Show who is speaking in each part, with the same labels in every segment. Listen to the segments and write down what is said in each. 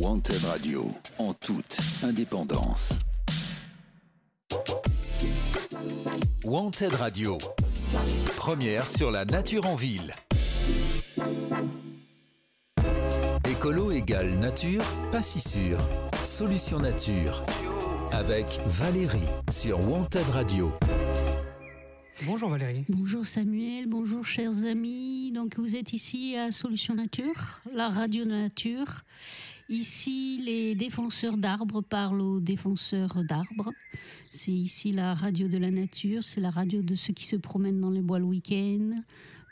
Speaker 1: Wanted Radio, en toute indépendance. Wanted Radio, première sur la nature en ville. Écolo égale nature, pas si sûr. Solution nature. Avec Valérie sur Wanted Radio.
Speaker 2: Bonjour Valérie.
Speaker 3: Bonjour Samuel, bonjour chers amis. Donc vous êtes ici à Solution Nature, la radio de nature. Ici, les défenseurs d'arbres parlent aux défenseurs d'arbres. C'est ici la radio de la nature, c'est la radio de ceux qui se promènent dans les bois le week-end,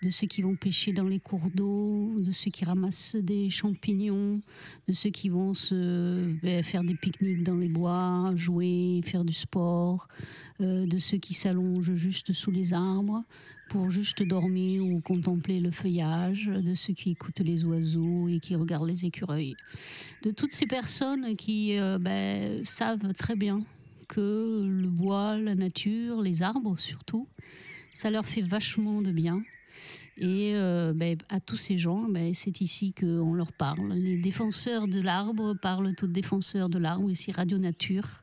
Speaker 3: de ceux qui vont pêcher dans les cours d'eau, de ceux qui ramassent des champignons, de ceux qui vont se ben, faire des pique-niques dans les bois, jouer, faire du sport, euh, de ceux qui s'allongent juste sous les arbres pour juste dormir ou contempler le feuillage, de ceux qui écoutent les oiseaux et qui regardent les écureuils, de toutes ces personnes qui euh, ben, savent très bien que le bois, la nature, les arbres surtout, ça leur fait vachement de bien. Et euh, ben, à tous ces gens, ben, c'est ici qu'on leur parle. Les défenseurs de l'arbre parlent aux défenseurs de l'arbre, ici Radio Nature.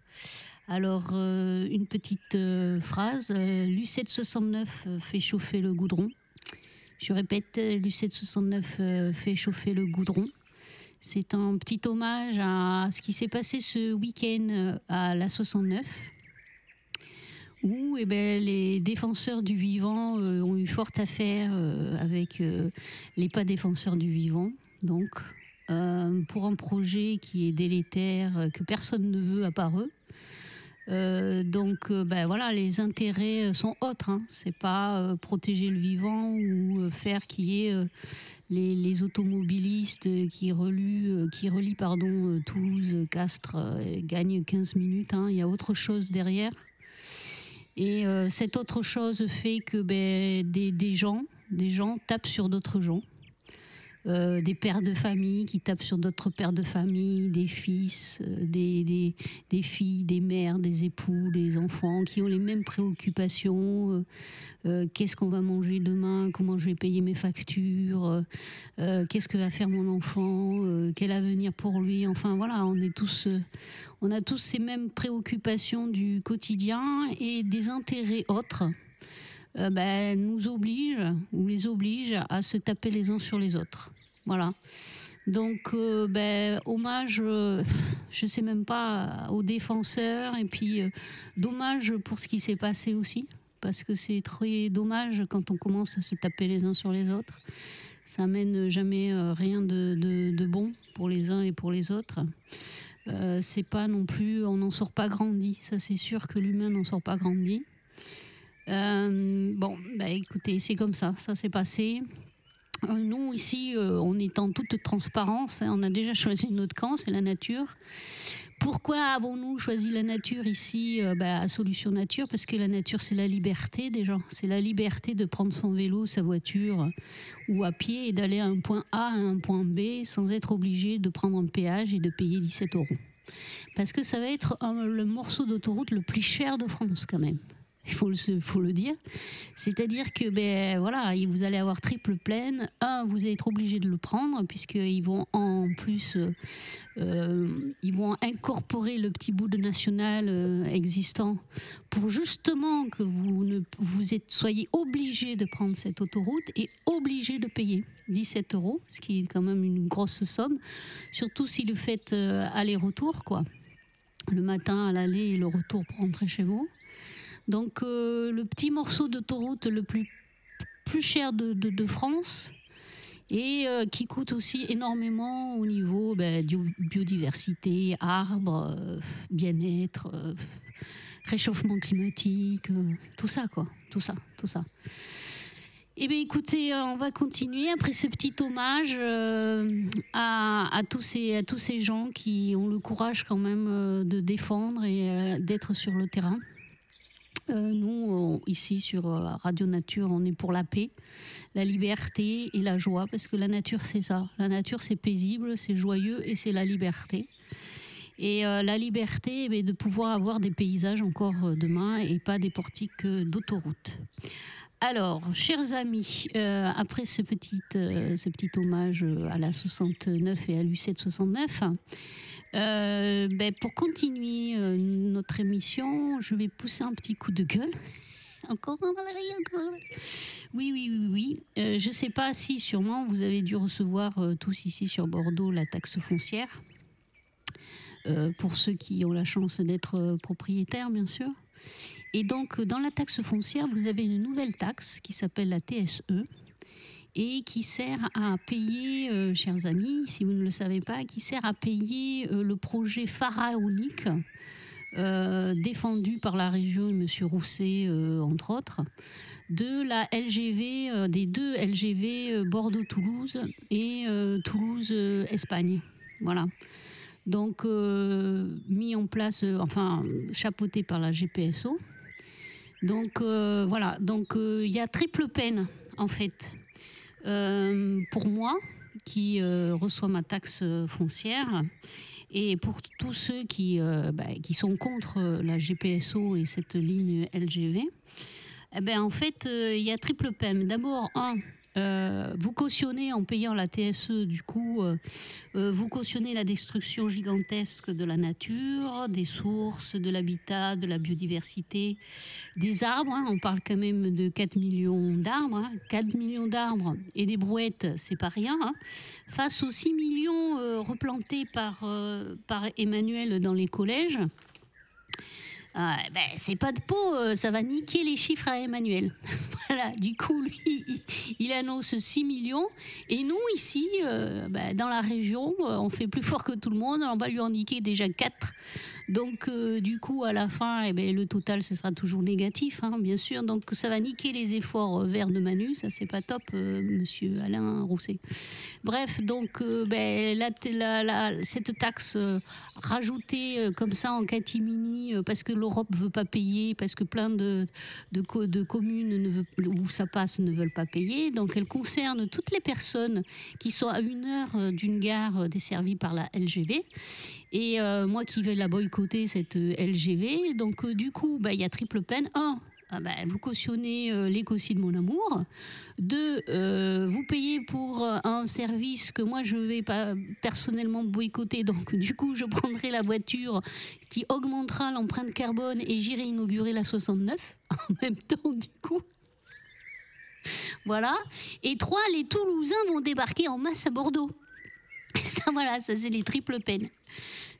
Speaker 3: Alors, euh, une petite euh, phrase. Lucette 69 fait chauffer le goudron. Je répète, Lucette 69 fait chauffer le goudron. C'est un petit hommage à ce qui s'est passé ce week-end à la 69 où eh ben, les défenseurs du vivant euh, ont eu fort à faire euh, avec euh, les pas défenseurs du vivant. Donc, pour un projet qui est délétère, que personne ne veut à part eux. Donc, ben, voilà, les intérêts sont autres. Hein. C'est pas protéger le vivant ou faire qu'il y ait les, automobilistes qui relient, qui relient pardon, Toulouse, Castres, gagnent 15 minutes. Hein. Il y a autre chose derrière. Et euh, cette autre chose fait que ben, des, gens, des gens tapent sur d'autres gens. Euh, des pères de famille qui tapent sur d'autres pères de famille, des fils, euh, des, des, filles, des mères, des époux, des enfants qui ont les mêmes préoccupations. qu'est-ce qu'on va manger demain? Comment je vais payer mes factures? Qu'est-ce que va faire mon enfant? Quel avenir pour lui? Enfin voilà, on est tous, on a tous ces mêmes préoccupations du quotidien et des intérêts autres. Ben, nous oblige ou les oblige à se taper les uns sur les autres. Voilà. Donc, euh, ben, hommage, euh, je sais même pas, aux défenseurs, et puis euh, dommage pour ce qui s'est passé aussi, parce que c'est très dommage quand on commence à se taper les uns sur les autres. Ça mène jamais rien de, de, bon pour les uns et pour les autres. c'est pas non plus, on n'en sort pas grandi. Ça, c'est sûr que l'humain n'en sort pas grandi. Bon, ben, écoutez, c'est comme ça, ça s'est passé. Euh, nous, ici, euh, on est en toute transparence. Hein. on a déjà choisi notre camp, c'est la nature. Pourquoi avons-nous choisi la nature ici euh, bah, à Solution Nature? Parce que la nature, c'est la liberté des gens. C'est la liberté de prendre son vélo, sa voiture ou à pied et d'aller à un point A à un point B sans être obligé de prendre un péage et de payer 17 euros. Parce que ça va être le morceau d'autoroute le plus cher de France quand même il faut le, dire. C'est-à-dire que ben, voilà, vous allez avoir triple pleine. Un, vous allez être obligé de le prendre, puisqu'ils vont en plus euh, ils vont incorporer le petit bout de national euh, existant pour justement que vous, ne, vous soyez obligé de prendre cette autoroute et obligé de payer 17 euros, ce qui est quand même une grosse somme, surtout si le faites euh, aller-retour, quoi. Le matin à l'aller et le retour pour rentrer chez vous. Donc euh, le petit morceau d'autoroute le plus, cher de, France et euh, qui coûte aussi énormément au niveau ben, biodiversité, arbres, euh, bien-être, réchauffement climatique, tout ça quoi, tout ça, tout ça. Eh bien, écoutez, on va continuer après ce petit hommage à tous ces gens qui ont le courage quand même de défendre et d'être sur le terrain. Euh, nous, ici sur euh, Radio Nature, on est pour la paix, la liberté et la joie, parce que la nature, c'est ça. La nature, c'est paisible, c'est joyeux et c'est la liberté. Et euh, la liberté, de pouvoir avoir des paysages encore demain et pas des portiques d'autoroute. Alors, chers amis, euh, après ce petit, euh, ce petit hommage à la 69 et à l'U7 69, euh, ben, pour continuer notre émission, je vais pousser un petit coup de gueule. Encore un Valérie, encore Oui, oui, oui, oui. je ne sais pas si sûrement vous avez dû recevoir tous ici sur Bordeaux la taxe foncière. pour ceux qui ont la chance d'être propriétaires, bien sûr. Et donc, dans la taxe foncière, vous avez une nouvelle taxe qui s'appelle la TSE et qui sert à payer, euh, chers amis, si vous ne le savez pas, qui sert à payer euh, le projet pharaonique euh, défendu par la région et M. Rousset, entre autres, de la LGV, des deux LGV Bordeaux-Toulouse et Toulouse-Espagne. Voilà donc mis en place, enfin chapeauté par la GPSO. Donc voilà, donc il y a triple peine en fait euh, pour moi qui reçoit ma taxe foncière et pour tous ceux qui, bah, qui sont contre la GPSO et cette ligne LGV. Eh ben, en fait, il y a triple peine. D'abord, un, euh, vous cautionnez en payant la TSE, du coup, euh, euh, vous cautionnez la destruction gigantesque de la nature, des sources, de l'habitat, de la biodiversité, des arbres. Hein. on parle quand même de 4 millions d'arbres. 4 hein. millions d'arbres et des brouettes, c'est pas rien. Hein. face aux 6 millions replantés par, par Emmanuel dans les collèges. Ben, c'est pas de peau, ça va niquer les chiffres à Emmanuel. voilà, du coup, lui, il, annonce 6 millions. Et nous, ici, euh, ben, dans la région, euh, on fait plus fort que tout le monde. On va lui en niquer déjà 4. Donc, euh, du coup, à la fin, eh ben, le total, ce sera toujours négatif, hein, bien sûr. Donc, ça va niquer les efforts verts de Manu. Ça, c'est pas top, monsieur Alain Rousset. Bref, donc, ben, cette taxe rajoutée comme ça en catimini, parce que l'Europe veut pas payer, parce que plein de, de, communes ne où ça passe ne veulent pas payer. Donc elle concerne toutes les personnes qui sont à une heure euh, d'une gare euh, desservie par la LGV. Et euh, moi qui vais la boycotter, cette LGV. Donc du coup, bah, il y a triple peine. Bah, vous cautionnez euh, l'écosystème de mon amour. Deux, vous payez pour un service que moi je vais pas personnellement boycotter. Donc du coup, je prendrai la voiture qui augmentera l'empreinte carbone et j'irai inaugurer la 69 en même temps du coup. Voilà. Et trois, les Toulousains vont débarquer en masse à Bordeaux. Ça, voilà, ça, c'est les triples peines.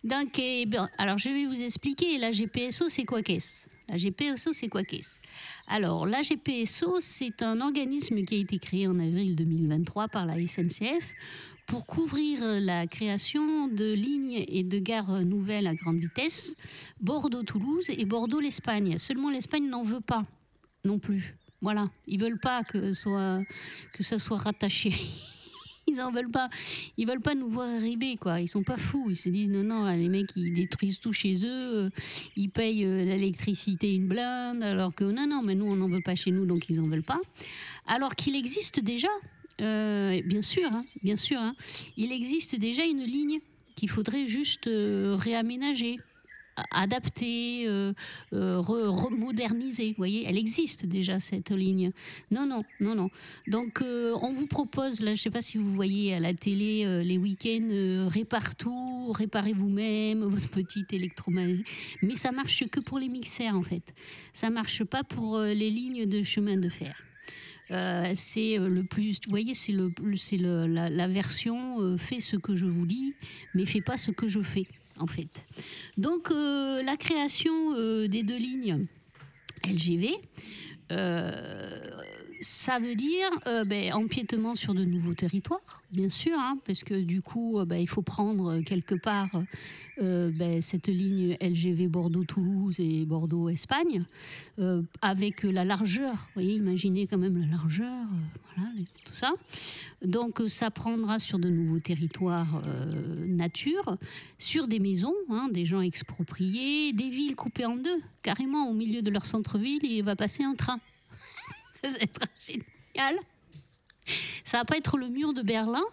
Speaker 3: Donc, eh alors, je vais vous expliquer. La GPSO, c'est quoi qu'est-ce? La GPSO, c'est quoi qu'est-ce Alors, la GPSO, c'est un organisme qui a été créé en avril 2023 par la SNCF pour couvrir la création de lignes et de gares nouvelles à grande vitesse, Bordeaux-Toulouse et Bordeaux-l'Espagne. Seulement, l'Espagne n'en veut pas non plus. Voilà, ils veulent pas que, ça soit rattaché. Ils en veulent pas. Ils veulent pas nous voir arriver, quoi. Ils sont pas fous. Ils se disent non, non, les mecs, ils détruisent tout chez eux. Ils payent euh, l'électricité une blinde, alors que non, non, mais nous, on n'en veut pas chez nous, donc ils en veulent pas. Alors qu'il existe déjà, euh, bien sûr, hein, bien sûr, hein, il existe déjà une ligne qu'il faudrait juste euh, réaménager adapter, euh, euh remoderniser. Vous voyez, elle existe déjà cette ligne. Non, non, non, non. Donc, euh, on vous propose, là, je ne sais pas si vous voyez à la télé euh, les week-ends, répare tout, réparez vous-même votre petite électroménager. Mais ça marche que pour les mixeurs, en fait. Ça marche pas pour les lignes de chemin de fer. c'est le plus, vous voyez, c'est le, c'est la, la, version fait ce que je vous dis, mais fait pas ce que je fais en fait. Donc euh, la création euh, des deux lignes LGV, euh, ça veut dire ben, empiétement sur de nouveaux territoires, bien sûr, hein, parce que du coup, ben, il faut prendre quelque part ben, cette ligne LGV Bordeaux-Toulouse et Bordeaux-Espagne, avec la largeur. Vous voyez, imaginez quand même la largeur, voilà, tout ça. Donc ça prendra sur de nouveaux territoires euh, nature, sur des maisons, hein, des gens expropriés, des villes coupées en deux, carrément au milieu de leur centre-ville, il va passer un train. Ça va être génial. Ça va pas être le mur de Berlin,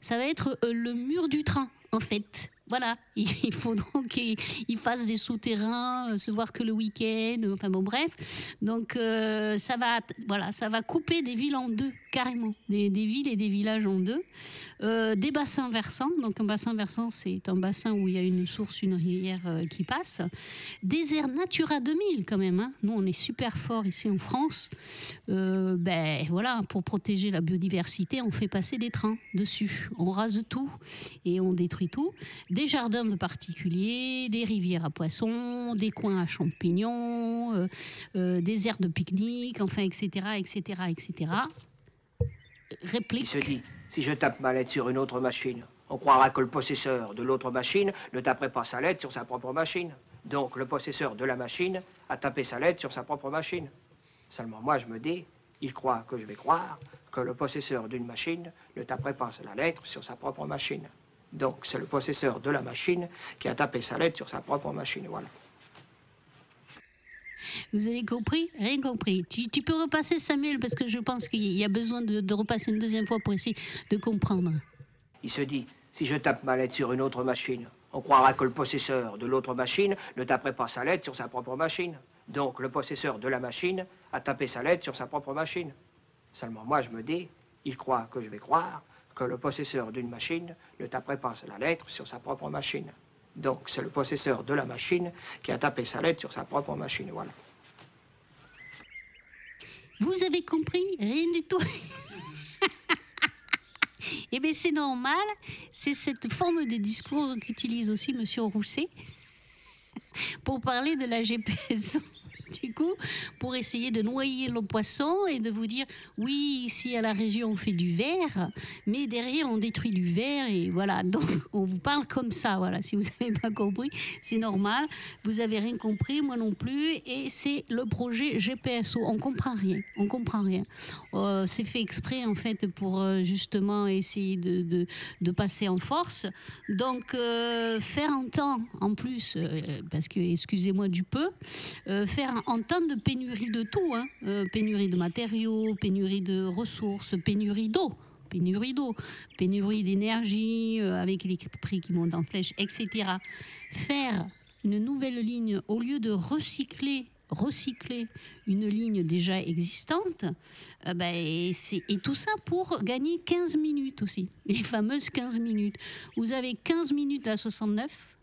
Speaker 3: ça va être euh, le mur du train, en fait. Voilà, il faut donc qu'ils fassent des souterrains, euh, se voir que le week-end, enfin bon bref. Donc euh, ça va, voilà, ça va couper des villes en deux carrément, des, villes et des villages en deux. Euh, des bassins versants, donc un bassin versant c'est un bassin où il y a une source, une rivière qui passe. Des aires Natura 2000 quand même. Hein. Nous on est super fort ici en France. ben voilà, pour protéger la biodiversité, on fait passer des trains dessus, on rase tout et on détruit tout des jardins de particuliers, des rivières à poissons, des coins à champignons, euh, euh, des aires de pique-nique, enfin, etc., etc., etc.
Speaker 4: Réplique. Il se dit, si je tape ma lettre sur une autre machine, on croira que le possesseur de l'autre machine ne taperait pas sa lettre sur sa propre machine. Donc le possesseur de la machine a tapé sa lettre sur sa propre machine. Seulement moi, je me dis, il croit que je vais croire que le possesseur d'une machine ne taperait pas la lettre sur sa propre machine. Donc, c'est le possesseur de la machine qui a tapé sa lettre sur sa propre machine. Voilà.
Speaker 3: Vous avez compris? Rien compris. Tu, peux repasser, Samuel, parce que je pense qu'il y a besoin de, repasser une deuxième fois pour essayer de comprendre.
Speaker 4: Il se dit, si je tape ma lettre sur une autre machine, on croira que le possesseur de l'autre machine ne taperait pas sa lettre sur sa propre machine. Donc, le possesseur de la machine a tapé sa lettre sur sa propre machine. Seulement, moi, je me dis, il croit que je vais croire, le possesseur d'une machine ne taperait pas la lettre sur sa propre machine. Donc c'est le possesseur de la machine qui a tapé sa lettre sur sa propre machine. Voilà.
Speaker 3: Vous avez compris? Rien du tout. Eh bien, c'est normal. C'est cette forme de discours qu'utilise aussi M. Rousset pour parler de la GPS du coup, pour essayer de noyer le poisson et de vous dire oui, ici à la région on fait du verre, mais derrière on détruit du verre et voilà. Donc on vous parle comme ça, voilà. Si vous n'avez pas compris, c'est normal. Vous n'avez rien compris, moi non plus. Et c'est le projet GPSO. On comprend rien. On comprend rien. Euh, c'est fait exprès en fait pour euh, justement essayer de, passer en force. Donc euh, faire un temps en plus, parce que excusez-moi du peu, faire en temps de pénurie de tout, hein. euh, pénurie de matériaux, pénurie de ressources, pénurie d'eau pénurie d'eau, pénurie d'énergie, euh, avec les prix qui montent en flèche, etc. Faire une nouvelle ligne au lieu de recycler recycler une ligne déjà existante, euh, ben, et, et, tout ça pour gagner 15 minutes aussi, les fameuses 15 minutes. Vous avez 15 minutes à 69,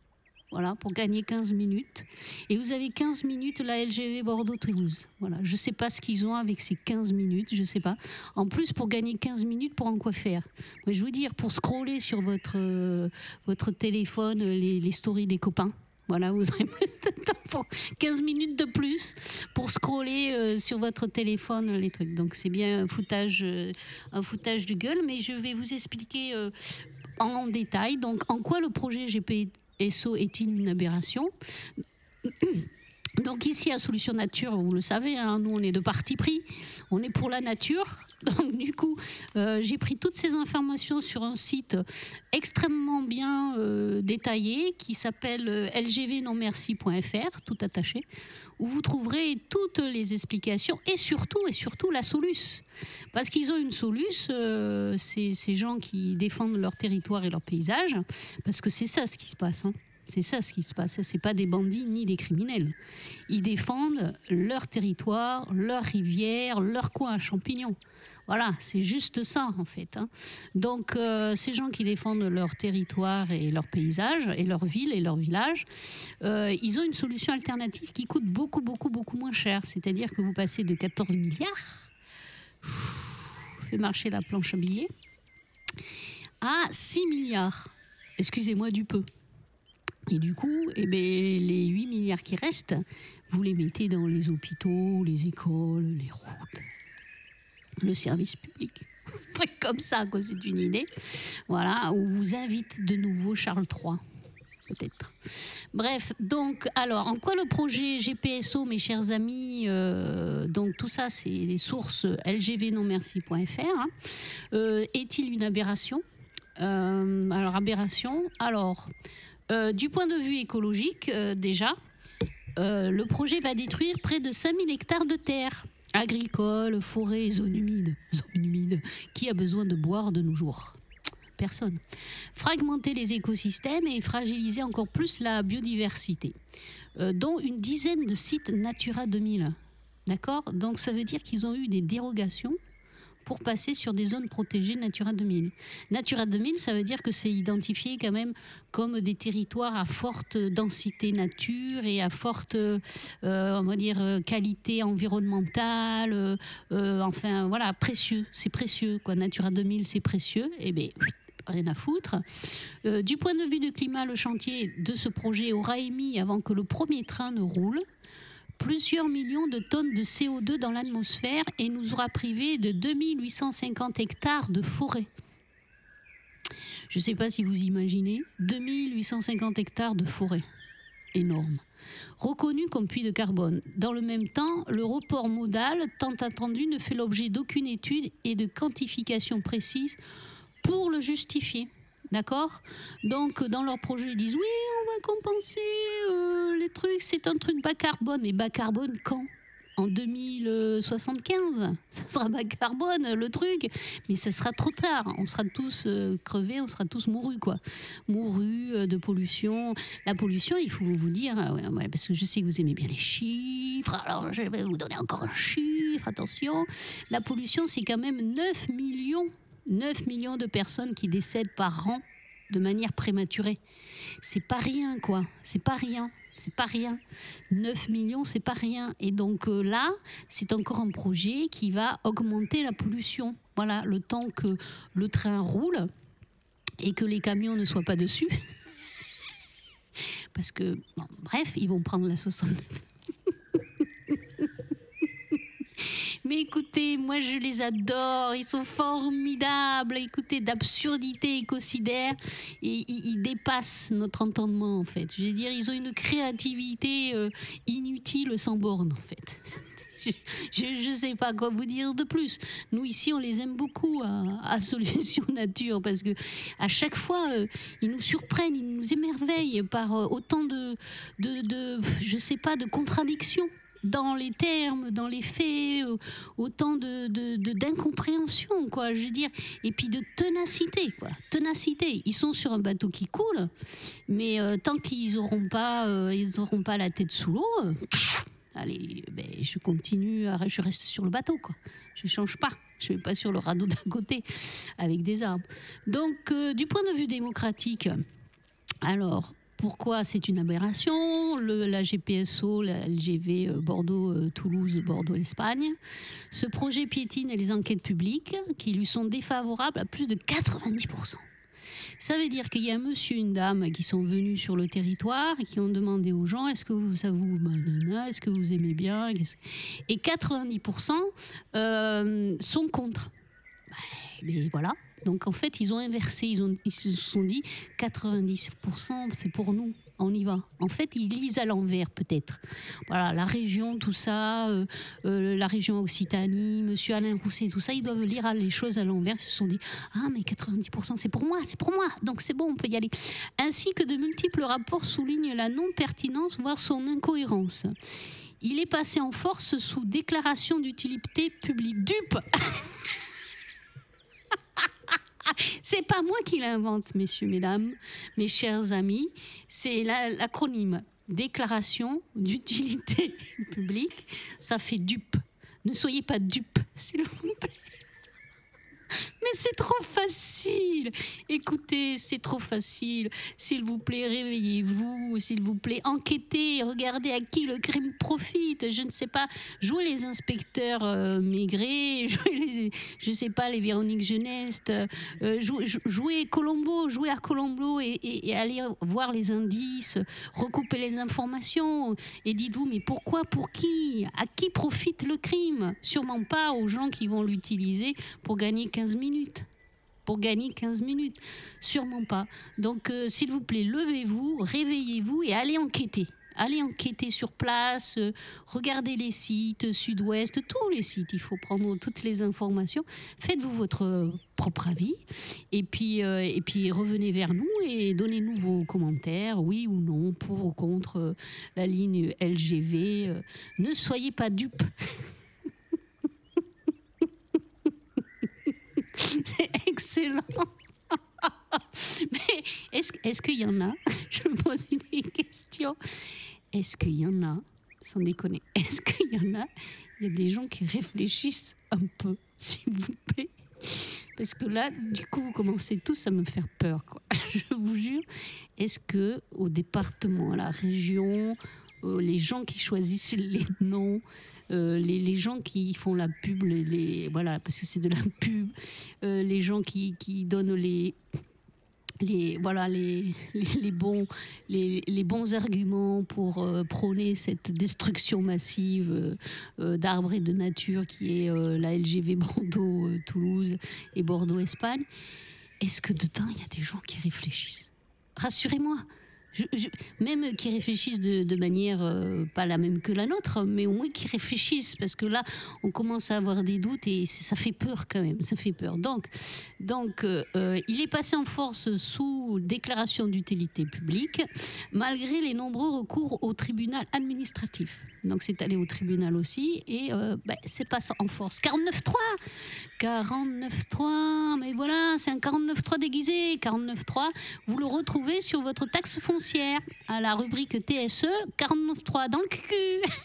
Speaker 3: voilà, pour gagner 15 minutes. Et vous avez 15 minutes la LGV Bordeaux-Toulouse. Voilà, je ne sais pas ce qu'ils ont avec ces 15 minutes, je ne sais pas. En plus, pour gagner 15 minutes, pour en quoi faire? Moi, Je veux dire, pour scroller sur votre, euh, votre téléphone les, les stories des copains. Voilà, vous aurez plus de temps pour 15 minutes de plus pour scroller euh, sur votre téléphone les trucs. Donc c'est bien un foutage, euh, un foutage de gueule, mais je vais vous expliquer en détail. Donc en quoi le projet GP SO est-il une aberration? Donc ici à Solution Nature, vous le savez, hein, nous on est de parti pris, on est pour la nature. Donc du coup, euh, j'ai pris toutes ces informations sur un site extrêmement bien euh, détaillé qui s'appelle euh, lgvnonmerci.fr, tout attaché, où vous trouverez toutes les explications et surtout et surtout la soluce. Parce qu'ils ont une soluce, ces, gens qui défendent leur territoire et leur paysage, parce que c'est ça ce qui se passe. Hein. C'est ça ce qui se passe. Ce pas des bandits ni des criminels. Ils défendent leur territoire, leur rivière, leur coin à champignons. Voilà, c'est juste ça en fait. Hein. Donc euh, ces gens qui défendent leur territoire et leur paysage et leur ville et leur village, euh, ils ont une solution alternative qui coûte beaucoup beaucoup beaucoup moins cher. C'est-à-dire que vous passez de 14 milliards, fait marcher la planche à billets, à 6 milliards. Excusez-moi du peu. Et du coup, eh ben, les 8 milliards qui restent, vous les mettez dans les hôpitaux, les écoles, les routes, le service public. truc comme ça, quoi, c'est une idée. Voilà, où vous invite de nouveau Charles III peut-être. Bref, donc, alors, en quoi le projet GPSO, mes chers amis, euh, donc tout ça, c'est les sources lgvnonmerci.fr, hein, euh, est-il une aberration? Euh, Alors, aberration, alors, euh, du point de vue écologique, euh, déjà, euh, le projet va détruire près de 5000 hectares de terre agricoles, forêts, zones humides. Zones humides. Qui a besoin de boire de nos jours personne. Fragmenter les écosystèmes et fragiliser encore plus la biodiversité, dont une dizaine de sites Natura 2000. D'accord? Donc ça veut dire qu'ils ont eu des dérogations pour passer sur des zones protégées Natura 2000. Natura 2000, ça veut dire que c'est identifié quand même comme des territoires à forte densité nature et à forte, euh, dire, qualité environnementale, euh, enfin voilà, précieux, c'est précieux quoi. Natura 2000, c'est précieux, et eh bien rien à foutre. Euh, du point de vue du climat, le chantier de ce projet aura émis, avant que le premier train ne roule, plusieurs millions de tonnes de CO2 dans l'atmosphère et nous aura privé de 2850 hectares de forêt. Je ne sais pas si vous imaginez, 2850 hectares de forêt. Énorme. Reconnu comme puits de carbone. Dans le même temps, le report modal, tant attendu, ne fait l'objet d'aucune étude et de quantification précise pour le justifier. D'accord? Donc, dans leur projet, ils disent oui, on va compenser euh, les trucs, c'est un truc bas carbone. Mais bas carbone quand? En 2075, ça sera bas carbone le truc, mais ça sera trop tard. On sera tous euh, crevés, on sera tous mourus quoi, mourus euh, de pollution. La pollution, il faut vous dire, parce que je sais que vous aimez bien les chiffres. Alors je vais vous donner encore un chiffre. Attention, la pollution, c'est quand même 9 millions 9 millions de personnes qui décèdent par an de manière prématurée. C'est pas rien, quoi. C'est pas rien. C'est pas rien. 9 millions, c'est pas rien. Et donc euh, là, c'est encore un projet qui va augmenter la pollution. Voilà, le temps que le train roule et que les camions ne soient pas dessus. Parce que, bref, ils vont prendre la 69. Mais écoutez, moi je les adore, ils sont formidables. Écoutez, d'absurdité écocidaire, et ils, dépassent notre entendement en fait. Je veux dire, ils ont une créativité euh, inutile sans borne en fait. je ne sais pas quoi vous dire de plus. Nous ici, on les aime beaucoup à, Solution Nature parce que à chaque fois, euh, ils nous surprennent, ils nous émerveillent par euh, autant de, de, de, je sais pas, de contradictions dans les termes, dans les faits, euh, autant de, d'incompréhension, quoi, je veux dire, et puis de ténacité, quoi, ténacité. Ils sont sur un bateau qui coule, mais euh, tant qu'ils n'auront pas, euh, ils auront pas la tête sous l'eau, allez, ben, je continue, je reste sur le bateau, quoi. Je change pas. Je vais pas sur le radeau d'un côté avec des arbres. Donc, du point de vue démocratique, alors, pourquoi c'est une aberration La GPSO, la LGV euh, Bordeaux-Toulouse, euh, Bordeaux-Espagne. Ce projet piétine les enquêtes publiques qui lui sont défavorables à plus de 90%. Ça veut dire qu'il y a un monsieur et une dame qui sont venus sur le territoire et qui ont demandé aux gens est-ce que vous, ça vous est-ce que vous aimez bien Et 90% euh, sont contre. Mais voilà, donc en fait, ils ont inversé, ils, se sont dit 90% c'est pour nous, on y va. En fait, ils lisent à l'envers peut-être. Voilà, la région, tout ça, euh, euh, la région Occitanie, Monsieur Alain Rousset, tout ça, ils doivent lire les choses à l'envers. Ils se sont dit ah mais 90% c'est pour moi, c'est pour moi, donc c'est bon, on peut y aller. Ainsi que de multiples rapports soulignent la non pertinence, voire son incohérence. Il est passé en force sous déclaration d'utilité publique. Dupe C'est pas moi qui l'invente, messieurs, mesdames, mes chers amis. C'est l'acronyme Déclaration d'utilité publique. Ça fait dupe. Ne soyez pas dupe, s'il vous plaît. C'est trop facile. Écoutez, c'est trop facile. S'il vous plaît, réveillez-vous. S'il vous plaît, enquêtez. Regardez à qui le crime profite. Je ne sais pas. Jouez les inspecteurs euh. Jouez je ne sais pas, les Véronique Geneste. Euh, jouez, Colombo. Jouez à Colombo et, et, allez voir les indices. Recoupez les informations. Et dites-vous, mais pourquoi, pour qui À qui profite le crime? Sûrement pas aux gens qui vont l'utiliser pour gagner 15 minutes pour gagner 15 minutes. Sûrement pas. Donc, euh, s'il vous plaît, levez-vous, réveillez-vous et allez enquêter. Allez enquêter sur place, euh, regardez les sites, Sud-Ouest, tous les sites, il faut prendre toutes les informations. Faites-vous votre euh, propre avis et puis, et puis revenez vers nous et donnez-nous vos commentaires, oui ou non, pour ou contre la ligne LGV. ne soyez pas dupes. C'est excellent. est-ce qu'il y en a? Je me pose une question. Est-ce qu'il y en a, sans déconner, est-ce qu'il y en a? Il y a des gens qui réfléchissent un peu, s'il vous plaît. Parce que là, du coup, vous commencez tous à me faire peur. Quoi. Je vous jure. Est-ce que au département, à la région, euh, les gens qui choisissent les noms, euh, les, gens qui font la pub, les, voilà, parce que c'est de la pub, euh, les gens qui, qui donnent les, les, voilà, les, les, bons, les, les, bons arguments pour prôner cette destruction massive d'arbres et de nature qui est la LGV Bordeaux-Toulouse et Bordeaux-Espagne, est-ce que dedans, il y a des gens qui réfléchissent? Rassurez-moi, même qui réfléchissent de, manière euh, pas la même que la nôtre, mais au moins qui réfléchissent, parce que là, on commence à avoir des doutes et ça fait peur quand même, ça fait peur. Donc, donc euh, euh, il est passé en force sous déclaration d'utilité publique, malgré les nombreux recours au tribunal administratif. Donc c'est allé au tribunal aussi et ben, c'est passé en force. 49.3 49.3, mais voilà, c'est un 49.3 déguisé. 49.3, vous le retrouvez sur votre taxe foncière à la rubrique TSE 49.3 dans le QQ.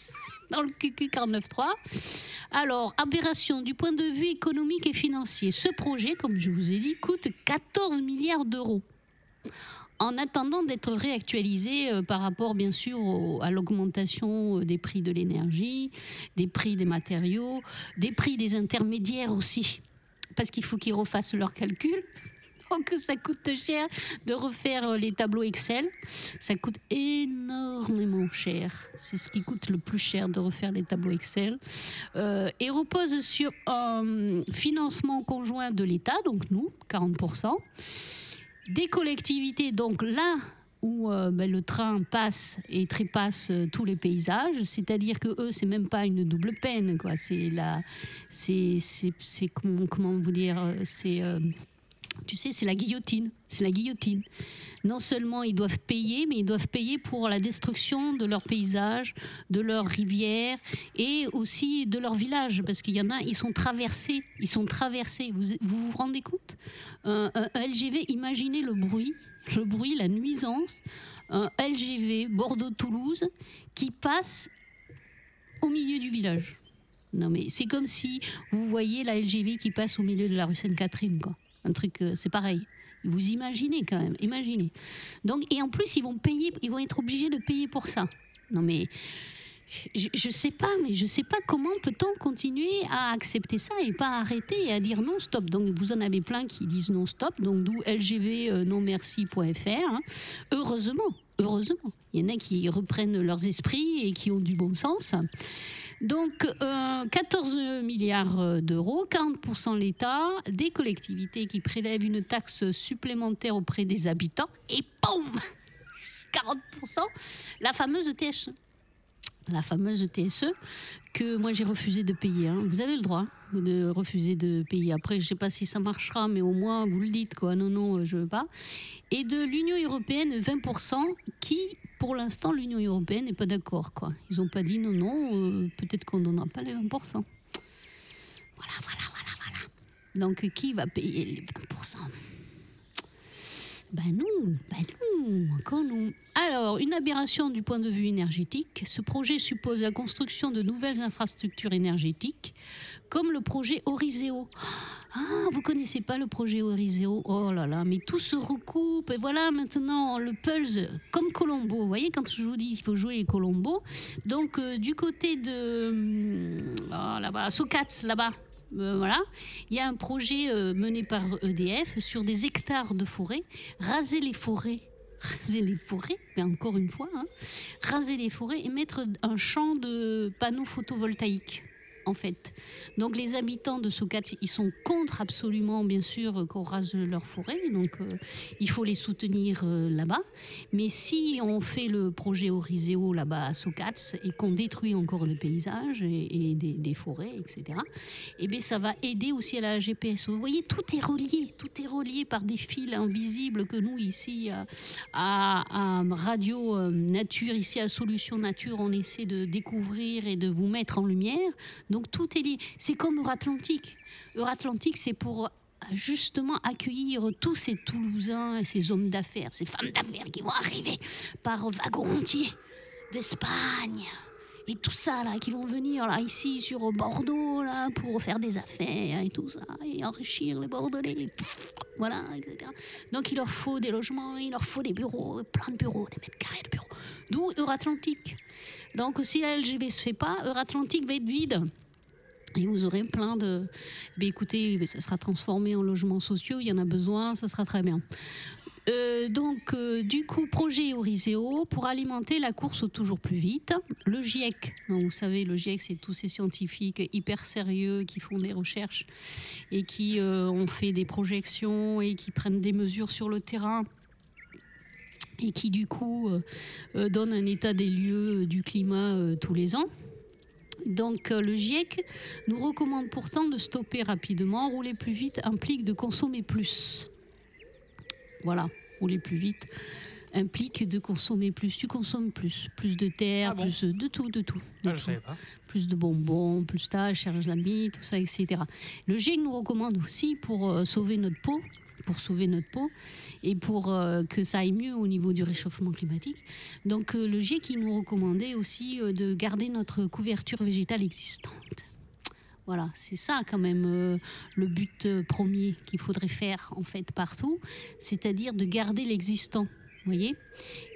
Speaker 3: dans le QQ 49.3. Alors, aberration du point de vue économique et financier. Ce projet, comme je vous ai dit, coûte 14 milliards d'euros en attendant d'être réactualisé euh, par rapport bien sûr à l'augmentation euh, des prix de l'énergie, des prix des matériaux, des prix des intermédiaires aussi, parce qu'il faut qu'ils refassent leurs calculs. Donc ça coûte cher de refaire euh, les tableaux Excel. Ça coûte énormément cher. C'est ce qui coûte le plus cher de refaire les tableaux Excel. et repose sur un financement conjoint de l'État, donc nous, 40% des collectivités, donc là où euh, ben, le train passe et trépasse euh, tous les paysages, c'est-à-dire que eux, c'est même pas une double peine. C'est la, c'est, c'est, comment, vous dire, euh, c'est tu sais, c'est la guillotine. C'est la guillotine. Non seulement ils doivent payer, mais ils doivent payer pour la destruction de leurs paysages, de leurs rivières et aussi de leurs villages. Parce qu'il y en a, ils sont traversés. Ils sont traversés. Vous vous, rendez compte? Un, LGV, imaginez le bruit, le bruit, la nuisance. Un LGV Bordeaux-Toulouse qui passe au milieu du village. Non mais c'est comme si vous voyez la LGV qui passe au milieu de la rue Sainte-Catherine, quoi. Un truc, euh, c'est pareil. Vous imaginez quand même, imaginez. Donc, et en plus, ils vont payer, ils vont être obligés de payer pour ça. Non mais, je, ne sais pas, mais je sais pas comment peut-on continuer à accepter ça et pas arrêter et à dire non stop. Donc vous en avez plein qui disent non stop, donc d'où lgv euh, hein. Heureusement, heureusement, il y en a qui reprennent leurs esprits et qui ont du bon sens. Donc 14 euh, milliards d'euros, 40% l'État, des collectivités qui prélèvent une taxe supplémentaire auprès des habitants et boum 40%, la fameuse TSE. La fameuse TSE que moi j'ai refusé de payer. Hein. Vous avez le droit de refuser de payer. Après, je ne sais pas si ça marchera, mais au moins vous le dites quoi. Non, non, je veux pas. Et de l'Union européenne, 20% qui pour l'instant, l'Union européenne n'est pas d'accord. Quoi. Ils n'ont pas dit non, non, euh, peut-être qu'on n'en a pas les 20%. Voilà, voilà, voilà, voilà. Donc, qui va payer les 20% ben nous, ben nous, encore nous. Alors, une aberration du point de vue énergétique. Ce projet suppose la construction de nouvelles infrastructures énergétiques, comme le projet Oriseo. Ah, vous connaissez pas le projet Oriseo? Oh là là, mais tout se recoupe. Et voilà, maintenant, le Pulse, comme Colombo. Vous voyez, quand je vous dis qu'il faut jouer Colombo. Donc, euh, du côté de. Oh, là-bas, Socats, là-bas. Euh, voilà, il y a un projet euh, mené par EDF sur des hectares de forêt, raser les forêts raser les forêts, mais encore une fois, hein, raser les forêts et mettre un champ de panneaux photovoltaïques en fait. Donc les habitants de Socat, ils sont contre absolument, bien sûr, qu'on rase leur forêt. Donc euh, il faut les soutenir euh, là-bas. Mais si on fait le projet Oriseo là-bas à Socats et qu'on détruit encore les paysages et, des, forêts, etc., eh bien ça va aider aussi à la GPS. Vous voyez, tout est relié. Tout est relié par des fils invisibles que nous, ici, à, à Radio euh, Nature, ici à Solution Nature, on essaie de découvrir et de vous mettre en lumière. Donc tout est lié. C'est comme Euratlantique. Euratlantique, c'est pour justement accueillir tous ces Toulousains, ces hommes d'affaires, ces femmes d'affaires qui vont arriver par wagon entier d'Espagne et tout ça là qui vont venir là ici sur Bordeaux là pour faire des affaires et tout ça et enrichir les Bordelais. Voilà etc donc il leur faut des logements il leur faut des bureaux plein de bureaux des mètres carrés de bureaux. D'où Euratlantique donc si la LGV se fait pas Euratlantique va être vide et vous aurez plein de. Ben écoutez, ça sera transformé en logements sociaux, il y en a besoin, ça sera très bien. Euh, donc, euh, du coup, projet Oriseo pour alimenter la course au toujours plus vite. Le GIEC, vous savez, le GIEC, c'est tous ces scientifiques hyper sérieux qui font des recherches et qui euh, ont fait des projections et qui prennent des mesures sur le terrain et qui, du coup, donnent un état des lieux du climat tous les ans. Donc le GIEC nous recommande pourtant de stopper rapidement. Rouler plus vite implique de consommer plus. Voilà, rouler plus vite implique de consommer plus. Tu consommes plus. Plus de terre,
Speaker 2: Ah bon
Speaker 3: plus de tout, de tout. de
Speaker 2: Ah, je
Speaker 3: tout.
Speaker 2: savais pas.
Speaker 3: Plus de bonbons, plus ça, cherche l'ami, tout ça, etc. Le GIEC nous recommande aussi pour euh, sauver notre peau, pour sauver notre peau et pour euh, que ça aille mieux au niveau du réchauffement climatique. Donc euh, le GIEC il nous recommandait aussi euh, de garder notre couverture végétale existante. Voilà, c'est ça quand même le but premier qu'il faudrait faire en fait partout, c'est-à-dire de garder l'existant. Voyez?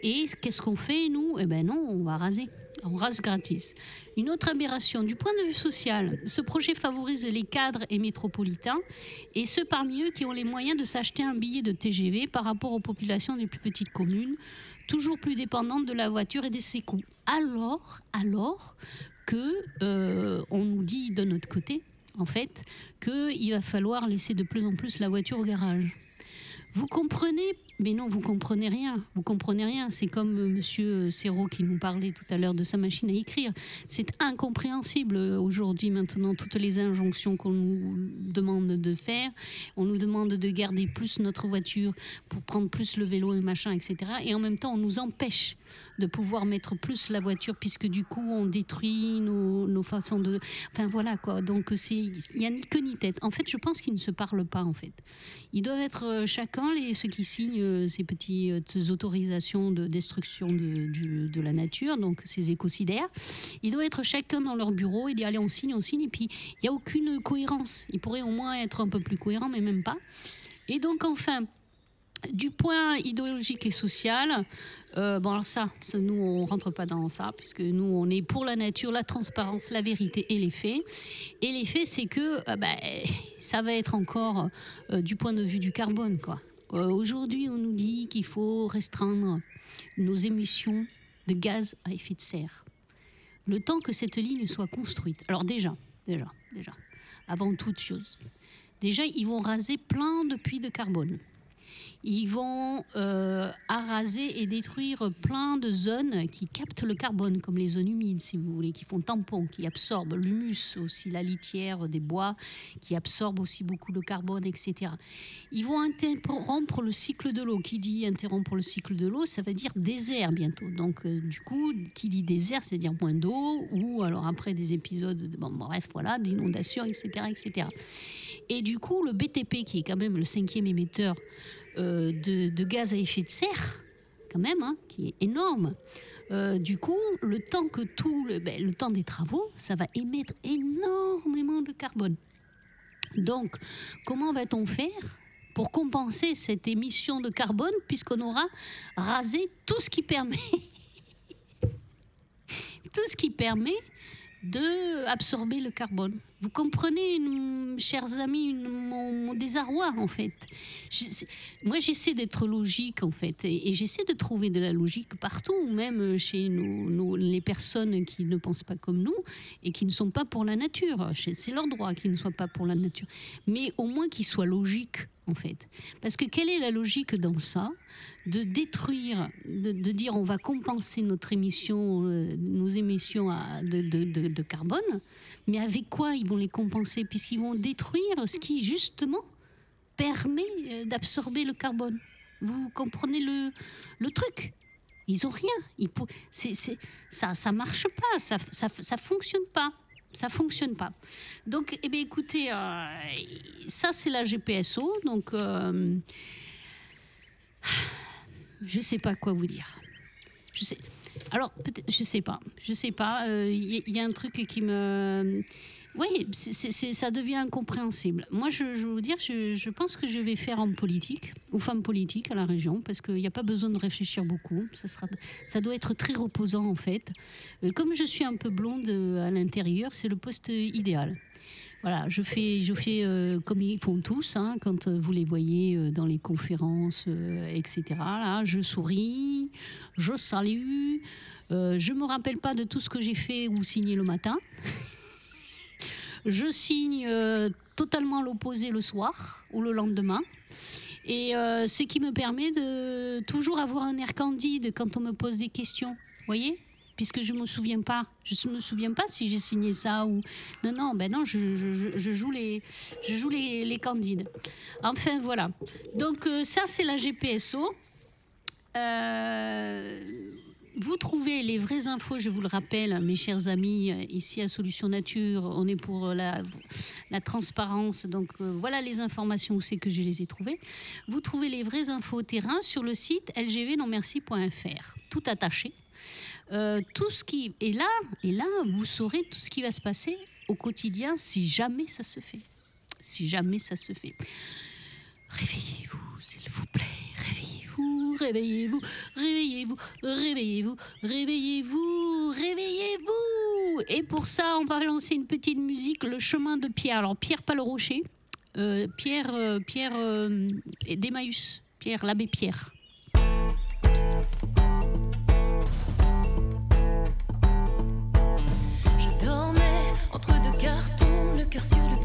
Speaker 3: Et qu'est-ce qu'on fait nous? Eh ben non, on va raser. On rase gratis. Une autre aberration du point de vue social, ce projet favorise les cadres et métropolitains et ceux parmi eux qui ont les moyens de s'acheter un billet de TGV par rapport aux populations des plus petites communes, toujours plus dépendantes de la voiture et de ses. Alors, alors que euh, on nous dit de notre côté, en fait, qu'il va falloir laisser de plus en plus la voiture au garage. Vous comprenez Mais non, vous comprenez rien. Vous comprenez rien. C'est comme euh, Monsieur Serrault qui nous parlait tout à l'heure de sa machine à écrire. C'est incompréhensible euh, aujourd'hui, maintenant, toutes les injonctions qu'on nous demande de faire. On nous demande de garder plus notre voiture pour prendre plus le vélo et machin, etc. Et en même temps, on nous empêche de pouvoir mettre plus la voiture puisque du coup, on détruit nos, nos façons de. Enfin voilà quoi. Donc c'est il y a ni queue ni tête. En fait, je pense qu'ils ne se parlent pas en fait. Ils doivent être euh, chacun les ceux qui signent euh, ces petites euh, autorisations de destruction de, de la nature, donc ces écocidaires. Ils doivent être chacun dans leur bureau et dire allez on signe, on signe. Et puis il n'y a aucune cohérence. Ils pourraient au moins être un peu plus cohérents, mais même pas. Et donc enfin. Du point idéologique et social, euh, bon alors ça, nous on rentre pas dans ça puisque nous on est pour la nature, la transparence, la vérité et les faits. Et les faits, c'est que euh, bah, ça va être encore euh, du point de vue du carbone quoi. Aujourd'hui, on nous dit qu'il faut restreindre nos émissions de gaz à effet de serre. Le temps que cette ligne soit construite. Alors déjà, déjà, déjà, avant toute chose, déjà ils vont raser plein de puits de carbone ils vont euh, araser et détruire plein de zones qui captent le carbone, comme les zones humides, si vous voulez, qui font tampon, qui absorbent l'humus, aussi la litière des bois, qui absorbent aussi beaucoup de carbone, etc. Ils vont interrompre le cycle de l'eau. Qui dit interrompre le cycle de l'eau, ça veut dire désert bientôt. Donc, euh, du coup, qui dit désert, c'est dire moins d'eau, ou alors après des épisodes, de- bon, bref, voilà, d'inondations, etc., etc. Et du coup, le BTP, qui est quand même le cinquième émetteur euh, de, gaz à effet de serre, quand même, hein, qui est énorme. Euh, du coup, le temps que tout, ben, le temps des travaux, ça va émettre énormément de carbone. Donc, comment va-t-on faire pour compenser cette émission de carbone puisqu'on aura rasé tout ce qui permet tout ce qui permet de absorber le carbone. Vous comprenez, chers amis, mon, désarroi en fait. Moi, j'essaie d'être logique en fait, et, j'essaie de trouver de la logique partout, même chez les personnes qui ne pensent pas comme nous et qui ne sont pas pour la nature. C'est leur droit qu'ils ne soient pas pour la nature, mais au moins qu'ils soient logiques en fait. Parce que quelle est la logique dans ça? De détruire, de, dire on va compenser notre émission, euh, nos émissions de, carbone, mais avec quoi ils vont les compenser? Puisqu'ils vont détruire ce qui justement permet euh, d'absorber le carbone. Vous comprenez le, le truc? Ils ont rien. Ça ça marche pas, ça, ça, ça fonctionne pas. Ça fonctionne pas. Donc, eh bien, écoutez, ça c'est la GPSO. Donc, je sais pas quoi vous dire. Je sais. Alors, je sais pas. Je sais pas. Il y, a un truc qui me. Oui, ça devient incompréhensible. Moi, je, veux vous dire, je, pense que je vais faire homme politique ou femme politique à la région parce qu'il n'y a pas besoin de réfléchir beaucoup. Ça, sera, ça doit être très reposant en fait. Euh, comme je suis un peu blonde euh, à l'intérieur, c'est le poste idéal. Voilà, je fais, je fais euh, comme ils font tous, hein, quand vous les voyez dans les conférences, etc. Là, je souris, je salue, je me rappelle pas de tout ce que j'ai fait ou signé le matin. Je signe euh, totalement l'opposé le soir ou le lendemain. Et euh, ce qui me permet de toujours avoir un air candide quand on me pose des questions. Vous voyez? Puisque je ne me souviens pas. Je me souviens pas si j'ai signé ça ou. Non, non, ben non, je, joue, les, je joue les, les, candides. Enfin, voilà. Donc, euh, ça, c'est la GPSO. Euh, vous trouvez les vraies infos, je vous le rappelle, mes chers amis, ici à Solution Nature, on est pour la, transparence. Donc euh, voilà les informations où c'est que je les ai trouvées. Vous trouvez les vraies infos au terrain sur le site lgvnonmerci.fr, tout attaché. Euh, tout ce qui est là, et là, vous saurez tout ce qui va se passer au quotidien si jamais ça se fait. Si jamais ça se fait. Réveillez-vous, s'il vous plaît réveillez-vous, réveillez-vous, réveillez-vous, réveillez-vous, réveillez-vous. Et pour ça, on va lancer une petite musique, le chemin de Pierre. Alors Pierre pas le rocher, euh, Pierre, euh, Pierre euh, d'Emmaüs, Pierre, l'abbé Pierre.
Speaker 5: Je dormais entre deux cartons, le cœur sur le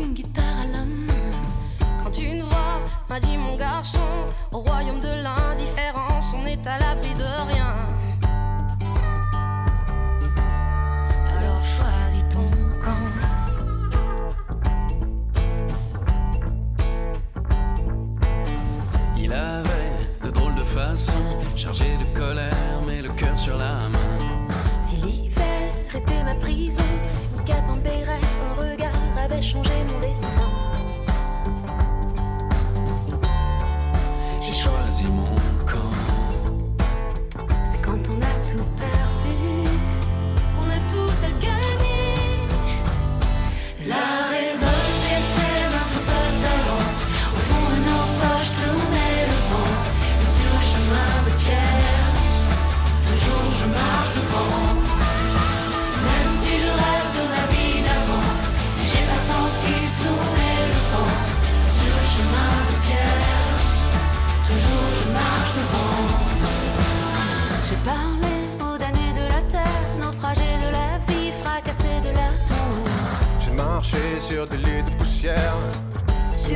Speaker 5: une guitare m'a dit mon garçon, au royaume de l'indifférence, on est à l'abri de rien. Alors choisis ton camp.
Speaker 6: Il avait de drôles de façon, chargé de colère, mais le cœur sur la main.
Speaker 5: Si l'hiver était ma prison, une cape en un regard avait changé mon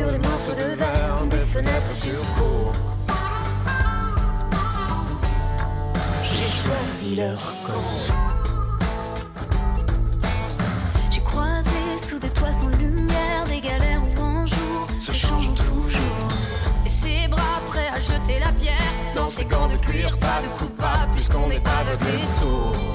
Speaker 5: sur les morceaux de verre, des fenêtres sur cour. J'ai choisi leur camp. J'ai croisé sous des toits sans lumière, des galères où un jour se changeant toujours ses bras prêts à jeter la pierre. Dans ses gants de cuir, pas de coupable, puisqu'on n'est pas de des sourds.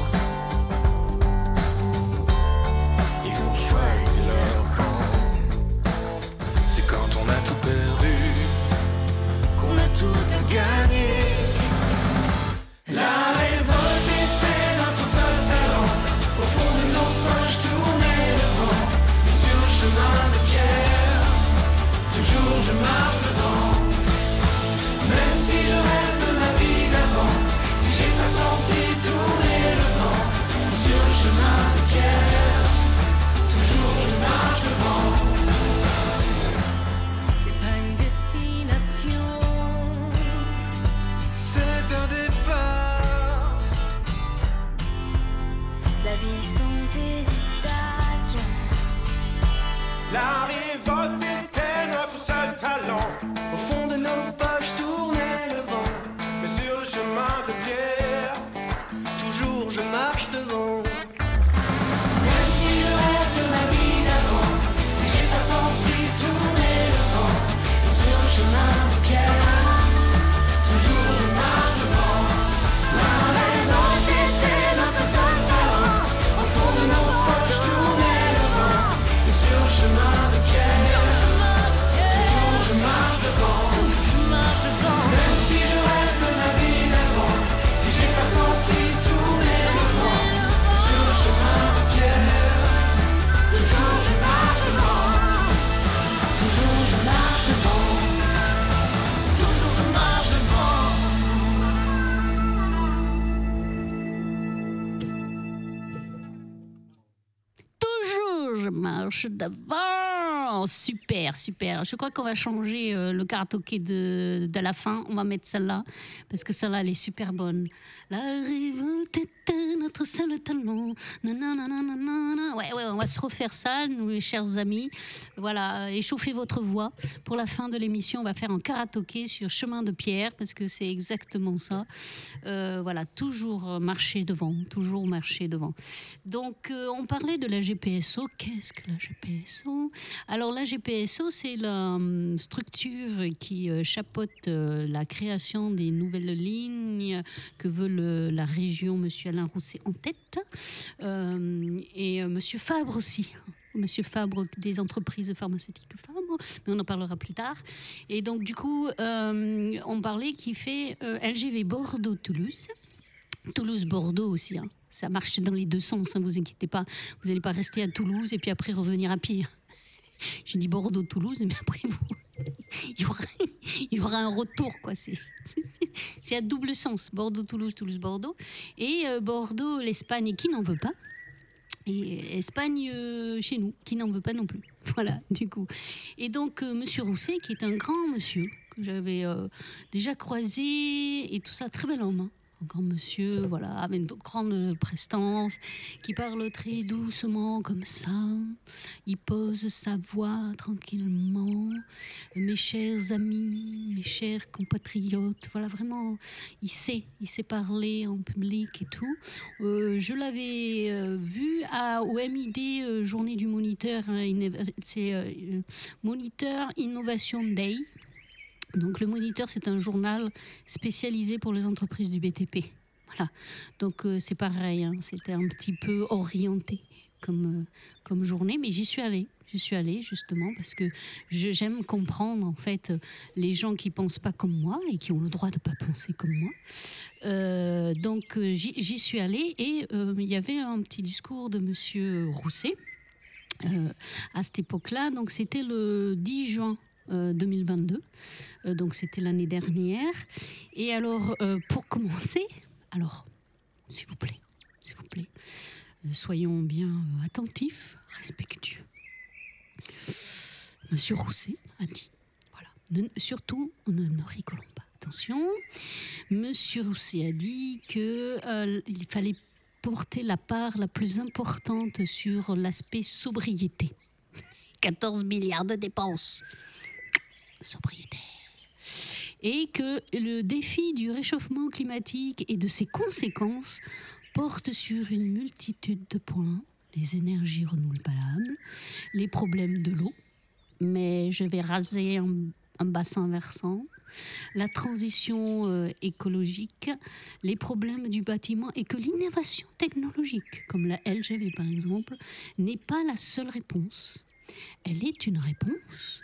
Speaker 6: marche devant d'avant.
Speaker 3: Super, super. Je crois qu'on va changer euh, le karaoké de, de la fin. On va mettre celle-là parce que celle-là, elle est super bonne. La était notre seul talent. Ouais, ouais, on va se refaire ça, nous, mes chers amis. Voilà, échauffez votre voix. Pour la fin de l'émission, on va faire un karaoké sur Chemin de Pierre parce que c'est exactement ça. Euh, voilà, toujours marcher devant, toujours marcher devant. Donc, euh, on parlait de la GPSO. Qu'est-ce que la GPSO la GPSO, c'est la hum, structure qui euh, chapeaute euh, la création des nouvelles lignes que veut la région, Monsieur Alain Rousset en tête, Euh, et Monsieur Fabre aussi. Monsieur Fabre des entreprises pharmaceutiques Fabre, mais on en parlera plus tard. Et donc, du coup, on parlait qui fait LGV Bordeaux-Toulouse. Toulouse-Bordeaux aussi. hein. Ça marche dans les deux sens, ne vous inquiétez pas. Vous n'allez pas rester à Toulouse et puis après revenir à pied. J'ai dit Bordeaux-Toulouse, mais après, vous, il, y aura, un retour. quoi. C'est à double sens. Bordeaux-Toulouse, Toulouse-Bordeaux. Et euh, Bordeaux-l'Espagne qui n'en veut pas. Et Espagne euh, chez nous, qui n'en veut pas non plus. Voilà, du coup. Et donc, euh, Monsieur Rousset, qui est un grand monsieur, que j'avais euh, déjà croisé, et tout ça, très bel homme. hein. Un grand monsieur, voilà, avec de grandes prestances, qui parle très doucement comme ça. Il pose sa voix tranquillement. Mes chers amis, mes chers compatriotes, voilà, vraiment, il sait, il sait parler en public et tout. Euh, je l'avais euh, vu à, au MID, euh, Journée du Moniteur, c'est Moniteur Innovation Day. Donc le Moniteur, c'est un journal spécialisé pour les entreprises du BTP. Voilà. Donc euh, c'est pareil, hein, c'était un petit peu orienté comme, euh, comme journée, mais j'y suis allée. J'y suis allée justement parce que j'aime comprendre en fait les gens qui pensent pas comme moi et qui ont le droit de pas penser comme moi. Euh, donc j'y suis allée et il y avait un petit discours de Monsieur Rousset à cette époque-là. Donc c'était le 10 juin euh, 2022. Euh, donc c'était l'année dernière. Et alors euh, pour commencer, alors s'il vous plaît, s'il vous plaît, euh, soyons bien euh, attentifs, respectueux. Monsieur Rousset a dit, voilà, surtout ne, ne rigolons pas. Attention, Monsieur Rousset a dit que euh, il fallait porter la part la plus importante sur l'aspect sobriété. 14 milliards de dépenses. Sobriété. Et que le défi du réchauffement climatique et de ses conséquences porte sur une multitude de points. Les énergies renouvelables, les problèmes de l'eau, mais je vais raser un, bassin versant, la transition euh, écologique, les problèmes du bâtiment et que l'innovation technologique, comme la LGV par exemple, n'est pas la seule réponse. Elle est une réponse,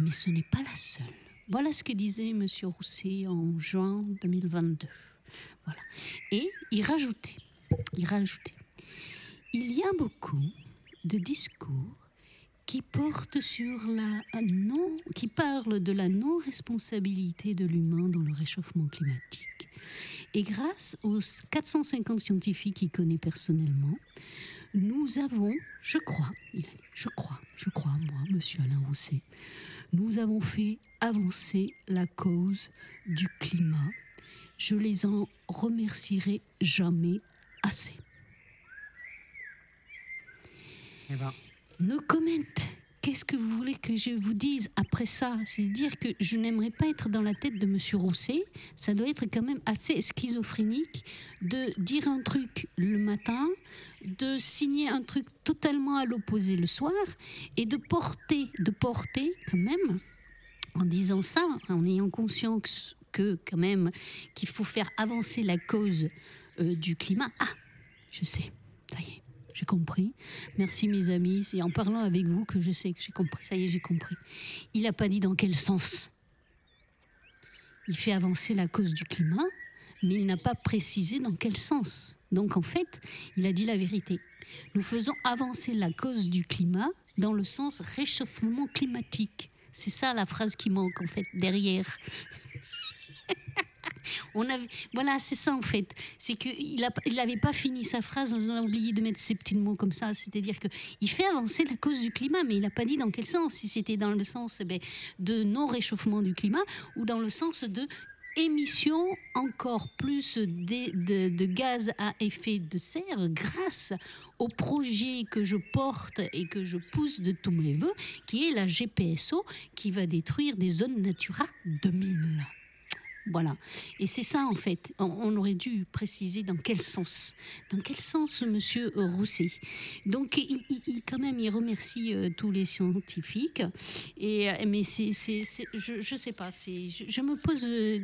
Speaker 3: mais ce n'est pas la seule. Voilà ce que disait M. Rousset en juin 2022. Voilà. Et il rajoutait, il rajoutait, il y a beaucoup de discours qui portent sur la non, qui parlent de la non-responsabilité de l'humain dans le réchauffement climatique. Et grâce aux 450 scientifiques qu'il connaît personnellement, nous avons, je crois, je crois, je crois, moi, monsieur Alain Rousset, nous avons fait avancer la cause du climat. Je les en remercierai jamais assez.
Speaker 2: Eh ben.
Speaker 3: Qu'est-ce que vous voulez que je vous dise après ça? C'est dire que je n'aimerais pas être dans la tête de Monsieur Rousset. Ça doit être quand même assez schizophrénique de dire un truc le matin, de signer un truc totalement à l'opposé le soir et de porter, de porter quand même, en disant ça, en ayant conscience que quand même qu'il faut faire avancer la cause euh, du climat. Ah, je sais, ça y est. J'ai compris. Merci mes amis. C'est en parlant avec vous que je sais que j'ai compris. Ça y est, j'ai compris. Il n'a pas dit dans quel sens. Il fait avancer la cause du climat, mais il n'a pas précisé dans quel sens. Donc en fait, il a dit la vérité. Nous faisons avancer la cause du climat dans le sens réchauffement climatique. C'est ça la phrase qui manque en fait derrière. On avait, voilà, c'est ça en fait. C'est qu'il n'avait pas fini sa phrase, on a oublié de mettre ces petits mots comme ça. C'est-à-dire qu'il fait avancer la cause du climat, mais il n'a pas dit dans quel sens. Si c'était dans le sens eh ben, de non-réchauffement du climat ou dans le sens de émission encore plus de, de- de gaz à effet de serre grâce au projet que je porte et que je pousse de tous mes voeux, qui est la GPSO, qui va détruire des zones Natura 2000. Voilà. Et c'est ça, en fait. On, aurait dû préciser dans quel sens. Dans quel sens, monsieur Rousset? Donc, il, il- quand même, il remercie euh, tous les scientifiques. Et, euh, mais c'est, je ne sais pas. Je, me pose euh,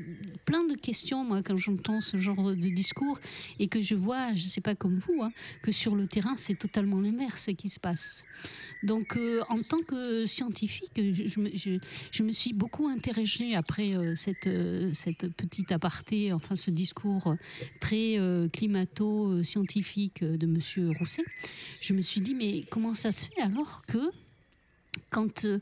Speaker 3: plein de questions, moi, quand j'entends ce genre de discours et que je vois, je ne sais pas comme vous, hein, que sur le terrain, c'est totalement l'inverse qui se passe. Donc, en tant que scientifique, je, je je- me suis beaucoup interrogée après cette, euh, cette petite aparté, enfin ce discours très euh, climato-scientifique de Monsieur Rousset. Je me suis dit, mais comment ça se fait alors que quand euh,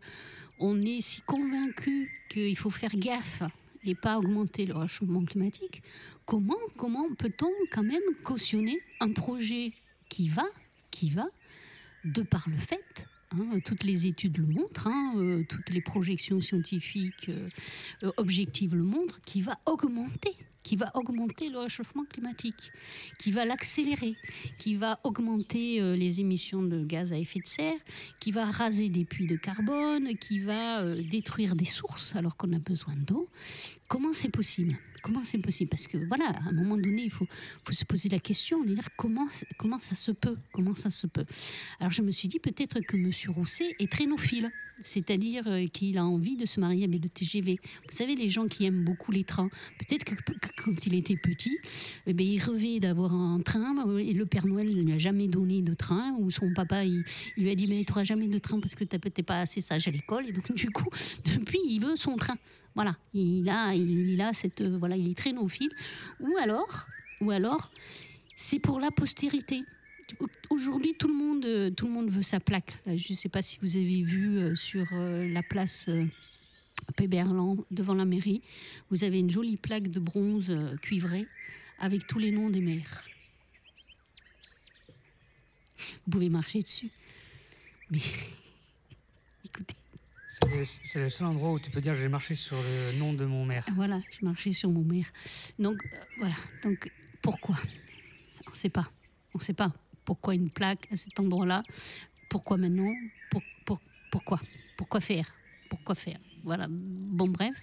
Speaker 3: on est si convaincu qu'il faut faire gaffe et pas augmenter le réchauffement climatique, comment, comment peut-on quand même cautionner un projet qui va, qui va, de par le fait, hein, toutes les études le montrent, hein, euh, toutes les projections scientifiques euh, euh, objectives le montrent, qui va augmenter qui va augmenter le réchauffement climatique, qui va l'accélérer, qui va augmenter les émissions de gaz à effet de serre, qui va raser des puits de carbone, qui va détruire des sources alors qu'on a besoin d'eau. Comment c'est possible? Comment c'est possible? Parce que voilà, à un moment donné, il faut, se poser la question, dire comment, comment ça se peut Comment ça se peut Alors je me suis dit peut-être que M. Rousset est traînophile, c'est-à-dire euh, qu'il a envie de se marier avec le TGV. Vous savez, les gens qui aiment beaucoup les trains, peut-être que, quand il était petit, eh ben, il rêvait d'avoir un train euh, et le Père Noël ne lui a jamais donné de train, ou son papa il, lui a dit mais tu n'auras jamais de train parce que tu n'es pas assez sage à l'école, et donc du coup, depuis, il veut son train. Voilà, il a, il a cette, euh, voilà, il est. Ou alors, ou alors, c'est pour la postérité. Aujourd'hui, tout le monde, euh, tout le monde veut sa plaque. Là, Je ne sais pas si vous avez vu euh, sur euh, la place euh, Péberlan, devant la mairie, vous avez une jolie plaque de bronze euh, cuivrée avec tous les noms des maires. Vous pouvez marcher dessus. Mais
Speaker 2: C'est le, seul endroit où tu peux dire j'ai marché sur le nom de mon maire.
Speaker 3: voilà, je marchais sur mon maire. Donc euh, voilà, donc pourquoi? On ne sait pas. On ne sait pas pourquoi une plaque à cet endroit-là. Pourquoi maintenant? Pour, pour- Pourquoi? Pourquoi faire? Pourquoi faire? Voilà, bon bref.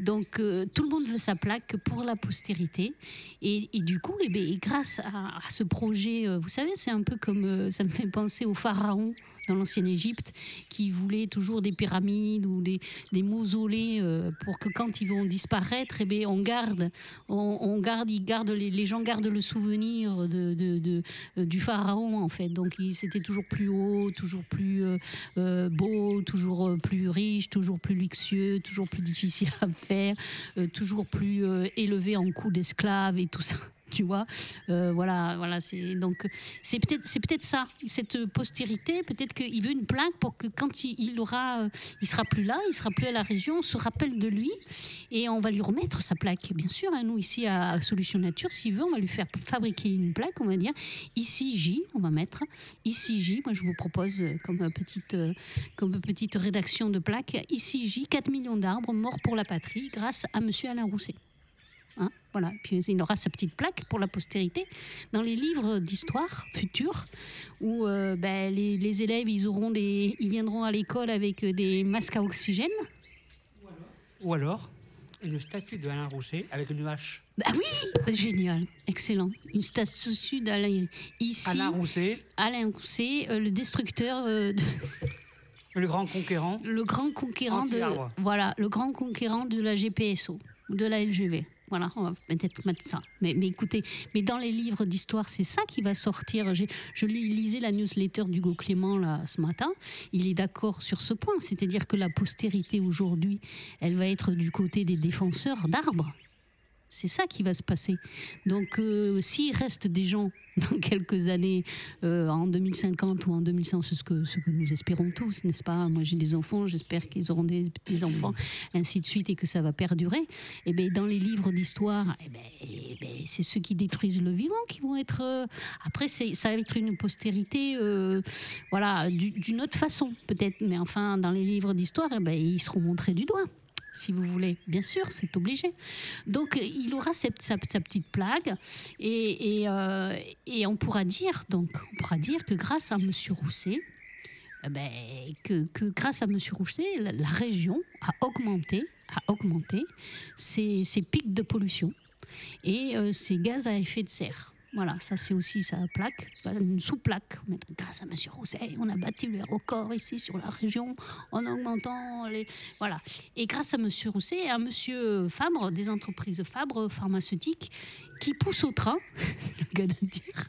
Speaker 3: Donc euh, tout le monde veut sa plaque pour la postérité. Et, et du coup, eh bien, et grâce à, ce projet, euh, vous savez, c'est un peu comme, ça me fait penser aux pharaons dans l'ancienne Égypte qui voulaient toujours des pyramides ou des, mausolées euh, pour que quand ils vont disparaître, eh garde, les, gens gardent le souvenir euh, du pharaon en fait. Donc c'était toujours plus haut, toujours plus euh, beau, toujours plus riche, toujours plus luxueux, toujours plus difficile à faire, toujours plus élevé en coût d'esclaves et tout ça. Tu vois, Euh, voilà, voilà. C'est donc c'est peut-être c'est peut-être ça, cette postérité. Peut-être qu'il veut une plaque pour que quand il, aura, il sera plus là, il sera plus à la région, on se rappelle de lui et on va lui remettre sa plaque. Bien sûr, hein, nous ici à Solution Nature, s'il veut, on va lui faire fabriquer une plaque. On va dire ici J, on va mettre ici J. Moi, je vous propose euh, comme petite euh, comme petite rédaction de plaque ici J, 4 millions d'arbres morts pour la patrie grâce à Monsieur Alain Rousset. Voilà, puis il aura sa petite plaque pour la postérité dans les livres d'histoire futurs où euh, ben, les, les élèves ils auront des, ils viendront à l'école avec des masques à oxygène.
Speaker 2: Ou alors, une statue de Alain Rousset avec une hache.
Speaker 3: Ah oui, génial, excellent. Une statue d'Alain ici.
Speaker 2: Alain Rousset,
Speaker 3: Alain Rousset, euh, le destructeur, euh, de-
Speaker 2: le grand conquérant.
Speaker 3: le grand conquérant de, voilà, le grand conquérant de la GPSO ou de la LGV. Voilà, on va peut-être mettre ça. Mais, mais écoutez, mais dans les livres d'histoire, c'est ça qui va sortir. Je lis- lisais la newsletter d'Hugo Clément là, ce matin. Il est d'accord sur ce point. C'est-à-dire que la postérité aujourd'hui, elle va être du côté des défenseurs d'arbres. C'est ça qui va se passer. Donc, euh, s'il reste des gens dans quelques années, euh, en 2050 ou en 2100, c'est ce que, nous espérons tous, n'est-ce pas? Moi, j'ai des enfants, j'espère qu'ils auront des, enfants, ainsi de suite, et que ça va perdurer. Et bien, dans les livres d'histoire, eh eh c'est ceux qui détruisent le vivant qui vont être. euh, après, ça va être une postérité, voilà, du- d'une autre façon, peut-être. Mais enfin, dans les livres d'histoire, eh ils seront montrés du doigt si vous voulez. Bien sûr, c'est obligé. Donc, il aura sa, petite plague euh, et on pourra dire, donc, on pourra dire que grâce à Monsieur Rousset, eh ben, que, grâce à Monsieur la, région a augmenté, a augmenté ses, ses pics de pollution et euh, ses gaz à effet de serre. Voilà, ça c'est aussi sa plaque, une sous-plaque. Grâce à Monsieur Rousset, on a battu les records ici sur la région en augmentant les, voilà. Et grâce à Monsieur Rousset et à Monsieur Fabre, des entreprises Fabre pharmaceutiques, qui poussent au train, c'est le cas de dire,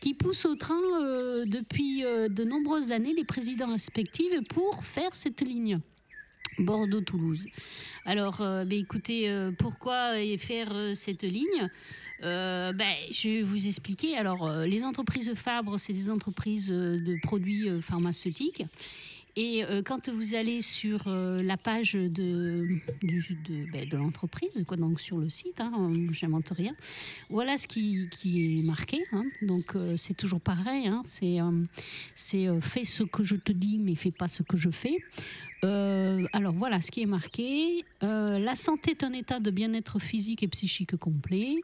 Speaker 3: qui poussent au train euh, depuis euh, de nombreuses années les présidents respectifs pour faire cette ligne. Bordeaux-Toulouse. Alors, euh, ben, écoutez, euh, pourquoi euh, faire euh, cette ligne? Ben, Je vais vous expliquer. Alors, les entreprises Fabre, c'est des entreprises de produits pharmaceutiques. Et euh, quand vous allez sur euh, la page de, ben, de l'entreprise, donc sur le site, hein, j'invente rien, voilà ce qui, est marqué. hein. Donc euh, c'est toujours pareil, hein, c'est fais ce que je te dis, mais fais pas ce que je fais. Alors voilà ce qui est marqué. La santé est un état de bien-être physique et psychique complet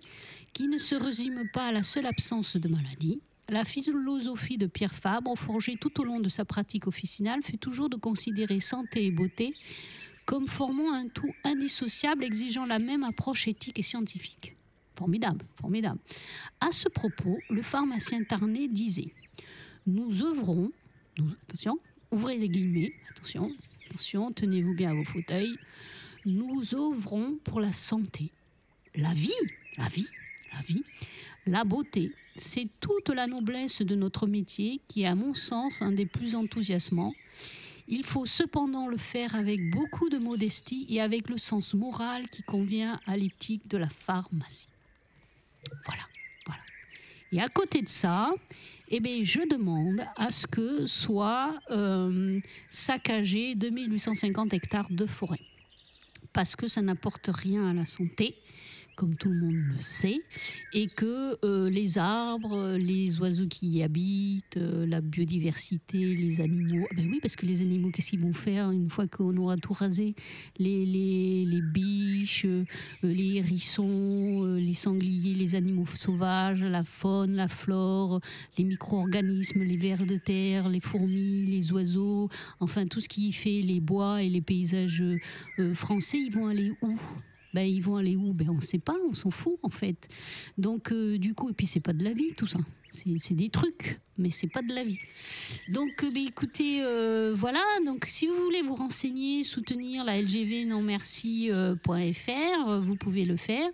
Speaker 3: qui ne se résume pas à la seule absence de maladie. La philosophie de Pierre Fabre, forgée tout au long de sa pratique officinale, fait toujours de considérer santé et beauté comme formant un tout indissociable exigeant la même approche éthique et scientifique. Formidable, formidable. À ce propos, le pharmacien Tarnet disait Nous œuvrons, attention, ouvrez les guillemets, attention, attention, tenez-vous bien à vos fauteuils. Nous œuvrons pour la santé, la vie, la vie, la vie, la beauté. C'est toute la noblesse de notre métier qui est, à mon sens, un des plus enthousiasmants. Il faut cependant le faire avec beaucoup de modestie et avec le sens moral qui convient à l'éthique de la pharmacie. Voilà, voilà. Et à côté de ça, eh bien, je demande à ce que soit euh, saccagé 2850 hectares de forêt. Parce que ça n'apporte rien à la santé, comme tout le monde le sait, et que euh, les arbres, les oiseaux qui y habitent, euh, la biodiversité, les animaux, ah ben oui, parce que les animaux, qu'est-ce qu'ils vont faire une fois qu'on aura tout rasé? Les, les, les biches, euh, les hérissons, euh, les sangliers, les animaux sauvages, la faune, la flore, les micro-organismes, les vers de terre, les fourmis, les oiseaux, enfin tout ce qui fait les bois et les paysages euh, euh, français, ils vont aller où? Ben, ils vont aller où? Ben, On ne sait pas, on s'en fout en fait. Donc euh, du coup, et puis c'est pas de la vie tout ça. C'est des trucs, mais c'est pas de la vie. Donc euh, ben, écoutez, euh, voilà. Donc si vous voulez vous renseigner, soutenir la LGV non merci.fr, euh, vous pouvez le faire.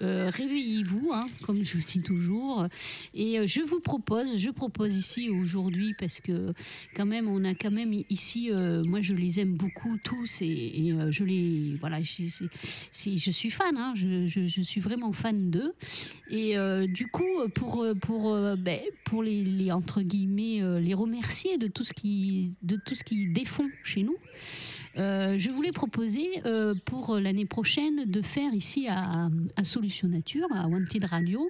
Speaker 3: Réveillez-vous, hein, comme je dis toujours. Et je vous propose, je propose ici aujourd'hui parce que quand même, on a quand même ici, moi je les aime beaucoup tous et, je les, voilà, je, suis fan, hein, je, je- suis vraiment fan d'eux. Et du coup, pour, pour, euh, ben, pour les, les, entre guillemets, euh, les remercier de tout ce qui, de tout ce qu'ils défont chez nous, euh, je voulais proposer euh, pour l'année prochaine de faire ici à, à Solution Nature, à Wanted Radio,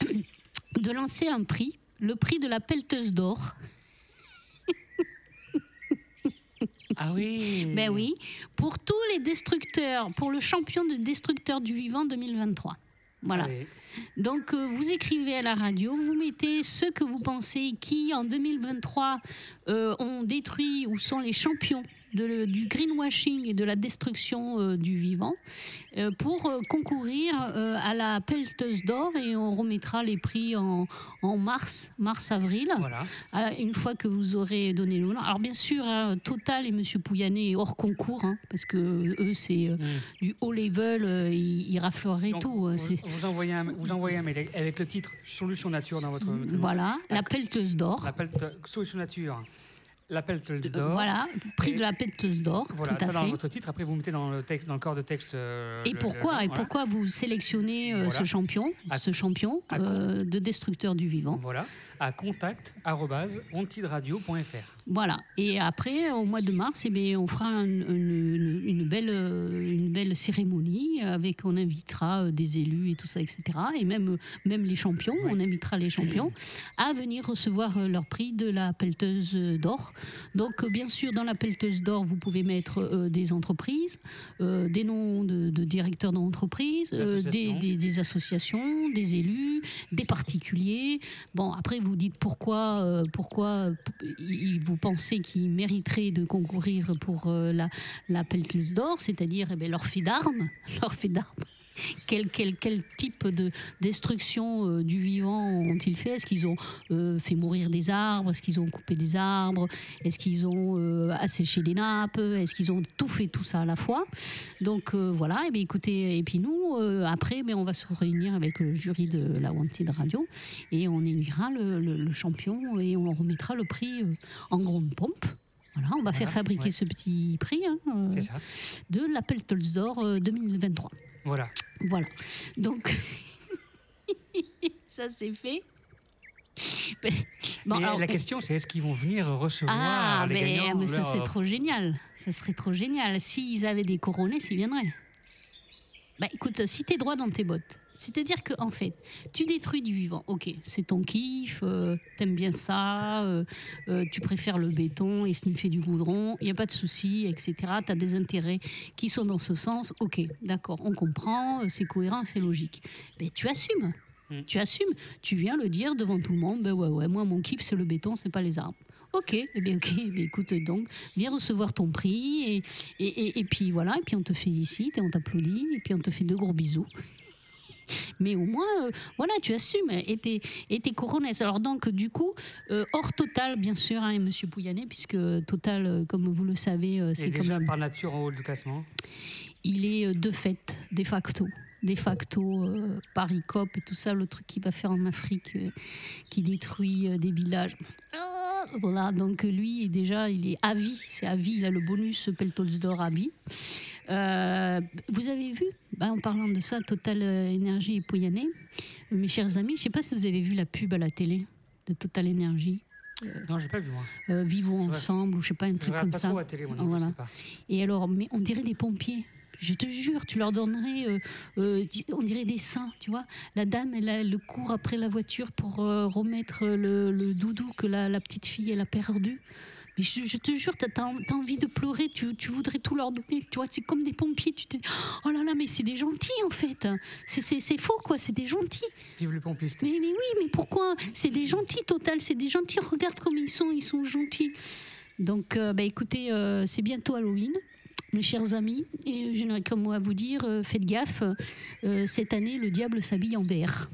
Speaker 3: de lancer un prix, le prix de la pelleteuse d'or.
Speaker 2: Ah oui.
Speaker 3: Ben oui, pour tous les destructeurs, pour le champion de destructeurs du vivant 2023. Voilà.
Speaker 2: Allez.
Speaker 3: Donc euh, vous écrivez à la radio, vous mettez ceux que vous pensez qui en 2023 euh, ont détruit ou sont les champions de du greenwashing et de la destruction euh, du vivant euh, pour euh, concourir à la pelleteuse d'or et on remettra les prix en, en mars, mars-avril.
Speaker 2: Voilà.
Speaker 3: Une fois que vous aurez donné le nom. Alors bien sûr, hein, Total et Monsieur Pouyanné est hors concours, hein, parce que eux c'est euh, du haut level, ils, ils rafleraient
Speaker 2: Donc,
Speaker 3: tout. euh,
Speaker 2: vous, envoyez un, vous envoyez un mail avec le titre Solution Nature dans votre. votre-
Speaker 3: Voilà, la pelleteuse d'or.
Speaker 2: Solution Nature La pelleteuse d'or.
Speaker 3: Voilà, prix
Speaker 2: Et-
Speaker 3: de la pelleteuse d'or,
Speaker 2: Voilà,
Speaker 3: tout à
Speaker 2: ça dans votre titre. Après, vous mettez dans le, texte, dans le corps de texte. euh,
Speaker 3: Et
Speaker 2: le-
Speaker 3: pourquoi,
Speaker 2: le-
Speaker 3: et
Speaker 2: voilà.
Speaker 3: pourquoi vous sélectionnez euh,
Speaker 2: Voilà.
Speaker 3: ce champion,
Speaker 2: À-
Speaker 3: ce champion
Speaker 2: à-
Speaker 3: euh, de destructeur du vivant?
Speaker 2: Voilà, à contact@ontidradio.fr.
Speaker 3: Voilà. Et après, au mois de mars, eh bien, on fera un- une, belle, euh, une belle cérémonie avec, on invitera euh, des élus et tout ça, etc. Et même, même les champions, on invitera les champions à venir recevoir euh, leur prix de la pelleteuse d'or. Donc, euh, bien sûr, dans la pelleteuse d'or, vous pouvez mettre euh, des entreprises, euh, des noms de, de directeurs d'entreprises, euh, des- des associations, des élus, des particuliers. Bon, après, vous dites pourquoi, euh, pourquoi vous pensez qu'ils mériteraient de concourir pour euh, la, la d'or, c'est-à-dire eh d'armes. Leur fait d'armes. Quel, quel, quel type de destruction euh, du vivant ont-ils fait? Est-ce qu'ils ont euh, fait mourir des arbres? Est-ce qu'ils ont coupé des arbres? Est-ce qu'ils ont euh, asséché des nappes? Est-ce qu'ils ont tout fait tout ça à la fois? Donc euh, voilà, et bien écoutez, et puis nous, après, ben, on va se réunir avec le jury de la Wanted Radio et on élira le, le- le champion et on remettra le prix en grande pompe. Voilà, on va faire fabriquer
Speaker 2: ouais.
Speaker 3: ce petit prix hein, euh, de d'Or euh, 2023.
Speaker 2: Voilà.
Speaker 3: Voilà. Donc, ça c'est fait. Ben, bon,
Speaker 2: Mais
Speaker 3: alors,
Speaker 2: la
Speaker 3: ben,
Speaker 2: question, c'est est-ce qu'ils vont venir recevoir
Speaker 3: ah,
Speaker 2: les
Speaker 3: mais,
Speaker 2: gagnants
Speaker 3: mais ça
Speaker 2: leur-
Speaker 3: c'est trop génial. Ça serait trop génial. S'ils avaient des couronnés, s'ils viendraient. Bah écoute, si t'es droit dans tes bottes, c'est-à-dire que en fait, tu détruis du vivant. Ok, c'est ton kiff, euh, t'aimes bien ça, euh, euh, tu préfères le béton et sniffer du goudron, il n'y a pas de souci, etc. T'as des intérêts qui sont dans ce sens. Ok, d'accord, on comprend, c'est cohérent, c'est logique. Mais tu assumes.
Speaker 2: Mm.
Speaker 3: Tu assumes, tu viens le dire devant tout le monde, ben ouais, ouais, moi mon kiff c'est le béton, c'est pas les arbres. Ok, eh bien ok, eh bien, écoute donc, viens recevoir ton prix et, et, et, et puis voilà, et puis on te félicite et on t'applaudit et puis on te fait de gros bisous. Mais au moins, euh, voilà, tu assumes et t'es, et t'es. Alors donc, du coup, euh, hors Total, bien sûr, hein, Monsieur Pouyanné, puisque Total, euh, comme vous le savez, c'est
Speaker 2: déjà
Speaker 3: comme
Speaker 2: par nature en haut du classement.
Speaker 3: il est de fait, de facto. De facto, euh, Paris COP et tout ça, le truc qu'il va faire en Afrique, euh, qui détruit euh, des villages. Ah, voilà, donc lui, déjà, il est à vie, c'est à vie, il a le bonus Peltols d'or à vie. Vous avez vu, bah, en parlant de ça, Total Énergie et Pouyanné, euh, mes chers amis, je ne sais pas si vous avez vu la pub à la télé de Total Énergie,
Speaker 2: Non, j'ai pas vu moi.
Speaker 3: Vivons ensemble, ou je sais pas, un truc comme
Speaker 2: pas
Speaker 3: ça.
Speaker 2: télé, moi,
Speaker 3: Voilà.
Speaker 2: pas.
Speaker 3: Et alors, mais on dirait des pompiers. Je te jure, tu leur donnerais, euh, euh, on dirait des saints, tu vois. La dame, elle, court après la voiture pour euh, remettre le, le doudou que la, la petite fille, elle a perdu. Mais je, je te jure, t'as as, envie de pleurer, tu, tu voudrais tout leur donner. Tu vois, c'est comme des pompiers. Tu te dis, oh là là, mais c'est des gentils en fait. C'est- faux quoi, c'est des gentils.
Speaker 2: Vive les pompistes.
Speaker 3: Mais, mais oui, mais pourquoi? C'est des gentils, Total, c'est des gentils. Regarde comme ils sont, ils sont gentils. Donc, bah, écoutez, c'est bientôt Halloween, mes chers amis. Et je n'aurais comme moi à vous dire, euh, faites gaffe, euh, cette année, le diable s'habille en vert.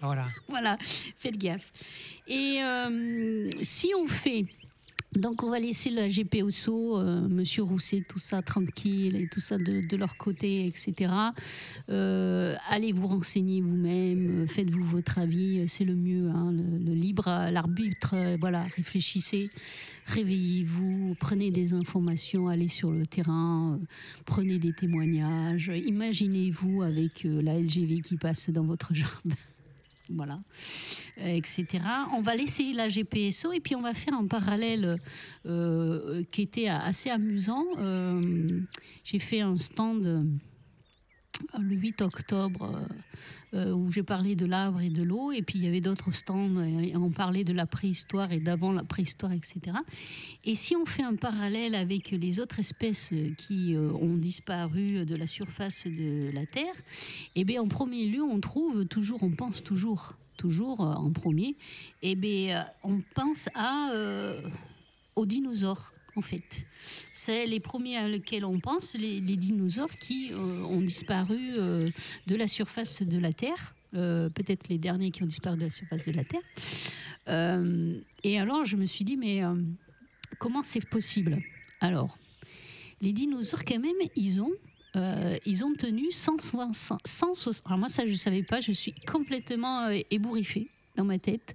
Speaker 2: Voilà.
Speaker 3: voilà, faites gaffe. Et euh, si on fait. Donc on va laisser la GPOSO, euh, Monsieur Rousset, tout ça tranquille et tout ça de, leur côté, etc. Euh, allez vous renseigner vous-même, euh, faites-vous votre avis, euh, c'est le mieux, hein, le, libre, l'arbitre, voilà, réfléchissez, réveillez-vous, prenez des informations, allez sur le terrain, prenez des témoignages, imaginez-vous avec la LGV qui passe dans votre jardin voilà, euh, etc. On va laisser la GPSO et puis on va faire un parallèle euh, qui était assez amusant. Euh, J'ai fait un stand le 8 octobre euh, euh, où j'ai parlé de l'arbre et de l'eau et puis il y avait d'autres stands on parlait de la préhistoire et d'avant la préhistoire, etc. Et si on fait un parallèle avec les autres espèces qui euh, ont disparu de la surface de la Terre, eh bien, en premier lieu, on trouve toujours, on pense toujours, toujours en premier, eh bien, on pense à, aux dinosaures. En fait, c'est les premiers à lesquels on pense, les, dinosaures qui euh, ont disparu euh, de la surface de la Terre. Euh, peut-être les derniers qui ont disparu de la surface de la Terre. Et alors, je me suis dit, mais comment c'est possible? Alors, les dinosaures, quand même, ils ont, tenu 160. 160 alors, moi, ça, je ne savais pas, je suis complètement ébouriffée. Dans ma tête.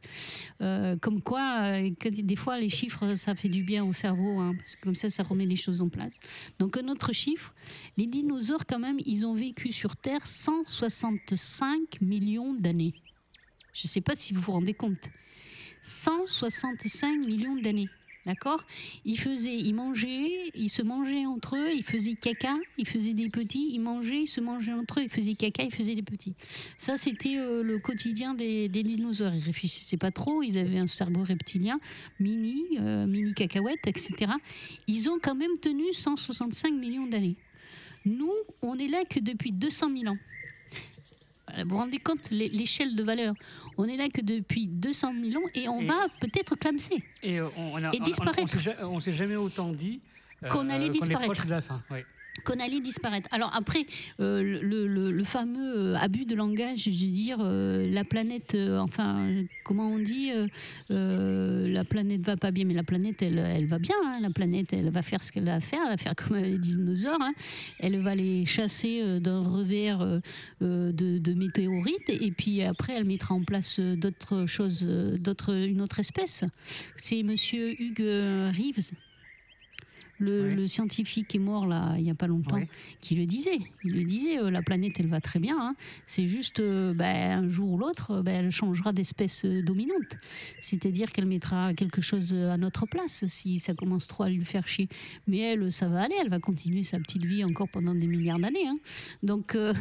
Speaker 3: Euh, comme quoi, euh, que des fois, les chiffres, ça fait du bien au cerveau, hein, parce que comme ça, ça remet les choses en place. Donc, un autre chiffre, les dinosaures, quand même, ils ont vécu sur Terre 165 millions d'années. Je ne sais pas si vous vous rendez compte. 165 millions d'années. D'accord? Ils faisaient, ils mangeaient, ils se mangeaient entre eux, ils faisaient caca, ils faisaient des petits, ils mangeaient, ils se mangeaient entre eux, ils faisaient caca, ils faisaient des petits. Ça, c'était euh, le quotidien des, dinosaures. Ils réfléchissaient pas trop, ils avaient un cerveau reptilien, mini, euh, mini cacahuète, etc. Ils ont quand même tenu 165 millions d'années. Nous, on est là que depuis 200 000 ans. Vous vous rendez compte l'é- l'échelle de valeur On est là que depuis 200 000 ans et on
Speaker 2: Et-
Speaker 3: va peut-être clamser.
Speaker 2: Et euh, on, on a-
Speaker 3: Et
Speaker 2: on- on-
Speaker 3: disparaître.
Speaker 2: On, on s'est jamais autant dit euh,
Speaker 3: Qu'on allait
Speaker 2: est
Speaker 3: disparaître.
Speaker 2: proche de la fin. ouais.
Speaker 3: Qu'on allait disparaître. Alors après, euh, le, fameux euh, abus de langage, je veux dire, euh, la planète, enfin, comment on dit, la planète va pas bien, mais la planète, elle, va bien. hein. la planète, elle va faire ce qu'elle a à faire, elle va faire comme les dinosaures. hein. Elle va les chasser d'un revers de, météorites, et puis après, elle mettra en place d'autres choses, une autre espèce. C'est Monsieur Hugues Reeves. Le,
Speaker 2: Ouais.
Speaker 3: le scientifique est mort là il y a pas longtemps
Speaker 2: Ouais.
Speaker 3: qui le disait. Il le disait, euh, la planète, elle va très bien. hein. C'est juste, euh, ben, un jour ou l'autre, euh, ben, elle changera d'espèce dominante. C'est-à-dire qu'elle mettra quelque chose à notre place si ça commence trop à lui faire chier. Mais elle, ça va aller. Elle va continuer sa petite vie encore pendant des milliards d'années. hein. Donc, euh,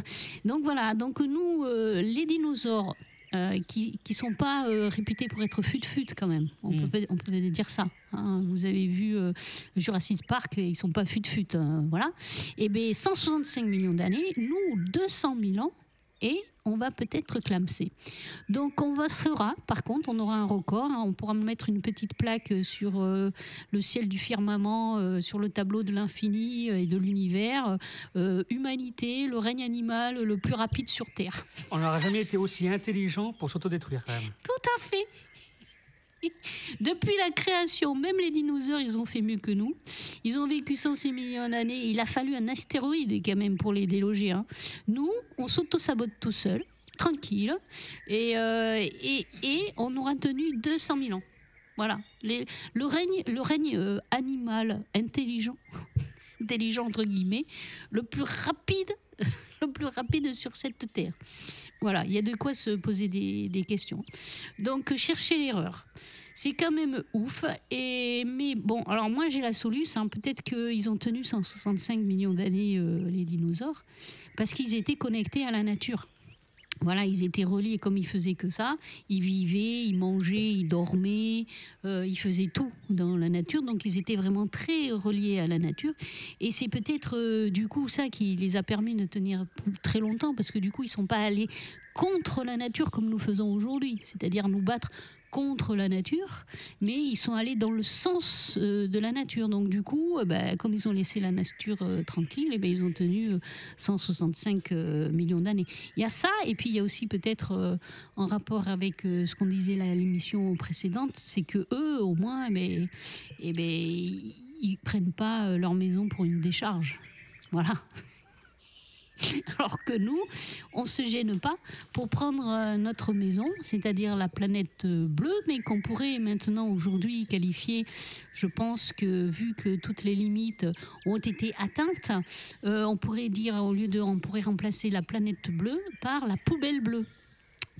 Speaker 3: donc voilà. Donc nous, les dinosaures. Euh, qui qui sont pas euh, réputés pour être fut-fut quand même. On,
Speaker 2: Mm.
Speaker 3: peut, on peut dire ça. hein. Vous avez vu euh, Jurassic Park, ils sont pas fut-fut. hein, voilà. Et bien, 165 millions d'années, nous, 200 000 ans, et on va peut-être clamser. Donc, on va sera, par contre, on aura un record. hein, on pourra mettre une petite plaque sur euh, le ciel du firmament, euh, sur le tableau de l'infini euh, et de l'univers. euh, humanité, le règne animal le plus rapide sur Terre.
Speaker 2: On n'aura jamais été aussi intelligent pour s'autodétruire quand même.
Speaker 3: Tout à fait. Depuis la création, même les dinosaures, ils ont fait mieux que nous. Ils ont vécu 106 millions d'années. Il a fallu un astéroïde quand même pour les déloger. hein. Nous, on s'auto-sabote tout seul, tranquille, et, euh, et, et on aura tenu 200 000 ans. Voilà. Le règne, le règne euh, animal intelligent, intelligent entre guillemets, le plus rapide, le plus rapide sur cette terre. Voilà, il y a de quoi se poser des, questions. Donc, chercher l'erreur. C'est quand même ouf. Et, mais bon, alors moi j'ai la solution. hein. Peut-être qu'ils ont tenu 165 millions d'années, euh, les dinosaures, parce qu'ils étaient connectés à la nature. Voilà, ils étaient reliés comme ils faisaient que ça. Ils vivaient, ils mangeaient, ils dormaient, euh, ils faisaient tout dans la nature. Donc ils étaient vraiment très reliés à la nature. Et c'est peut-être euh, du coup ça qui les a permis de tenir très longtemps, parce que du coup ils sont pas allés contre la nature comme nous faisons aujourd'hui, c'est-à-dire nous battre contre la nature, mais ils sont allés dans le sens euh, de la nature. Donc du coup, euh, ben, comme ils ont laissé la nature euh, tranquille, eh ben, ils ont tenu euh, 165 euh, millions d'années. Il y a ça, et puis il y a aussi peut-être en rapport avec ce qu'on disait à l'émission précédente, c'est que eux, au moins, eh ben, eh ben, ils prennent pas leur maison pour une décharge. Voilà. Alors que nous, on se gêne pas pour prendre euh, notre maison, c'est-à-dire la planète euh, bleue, mais qu'on pourrait maintenant aujourd'hui qualifier, je pense que vu que toutes les limites ont été atteintes, euh, on pourrait dire au lieu de, on pourrait remplacer la planète bleue par la poubelle bleue.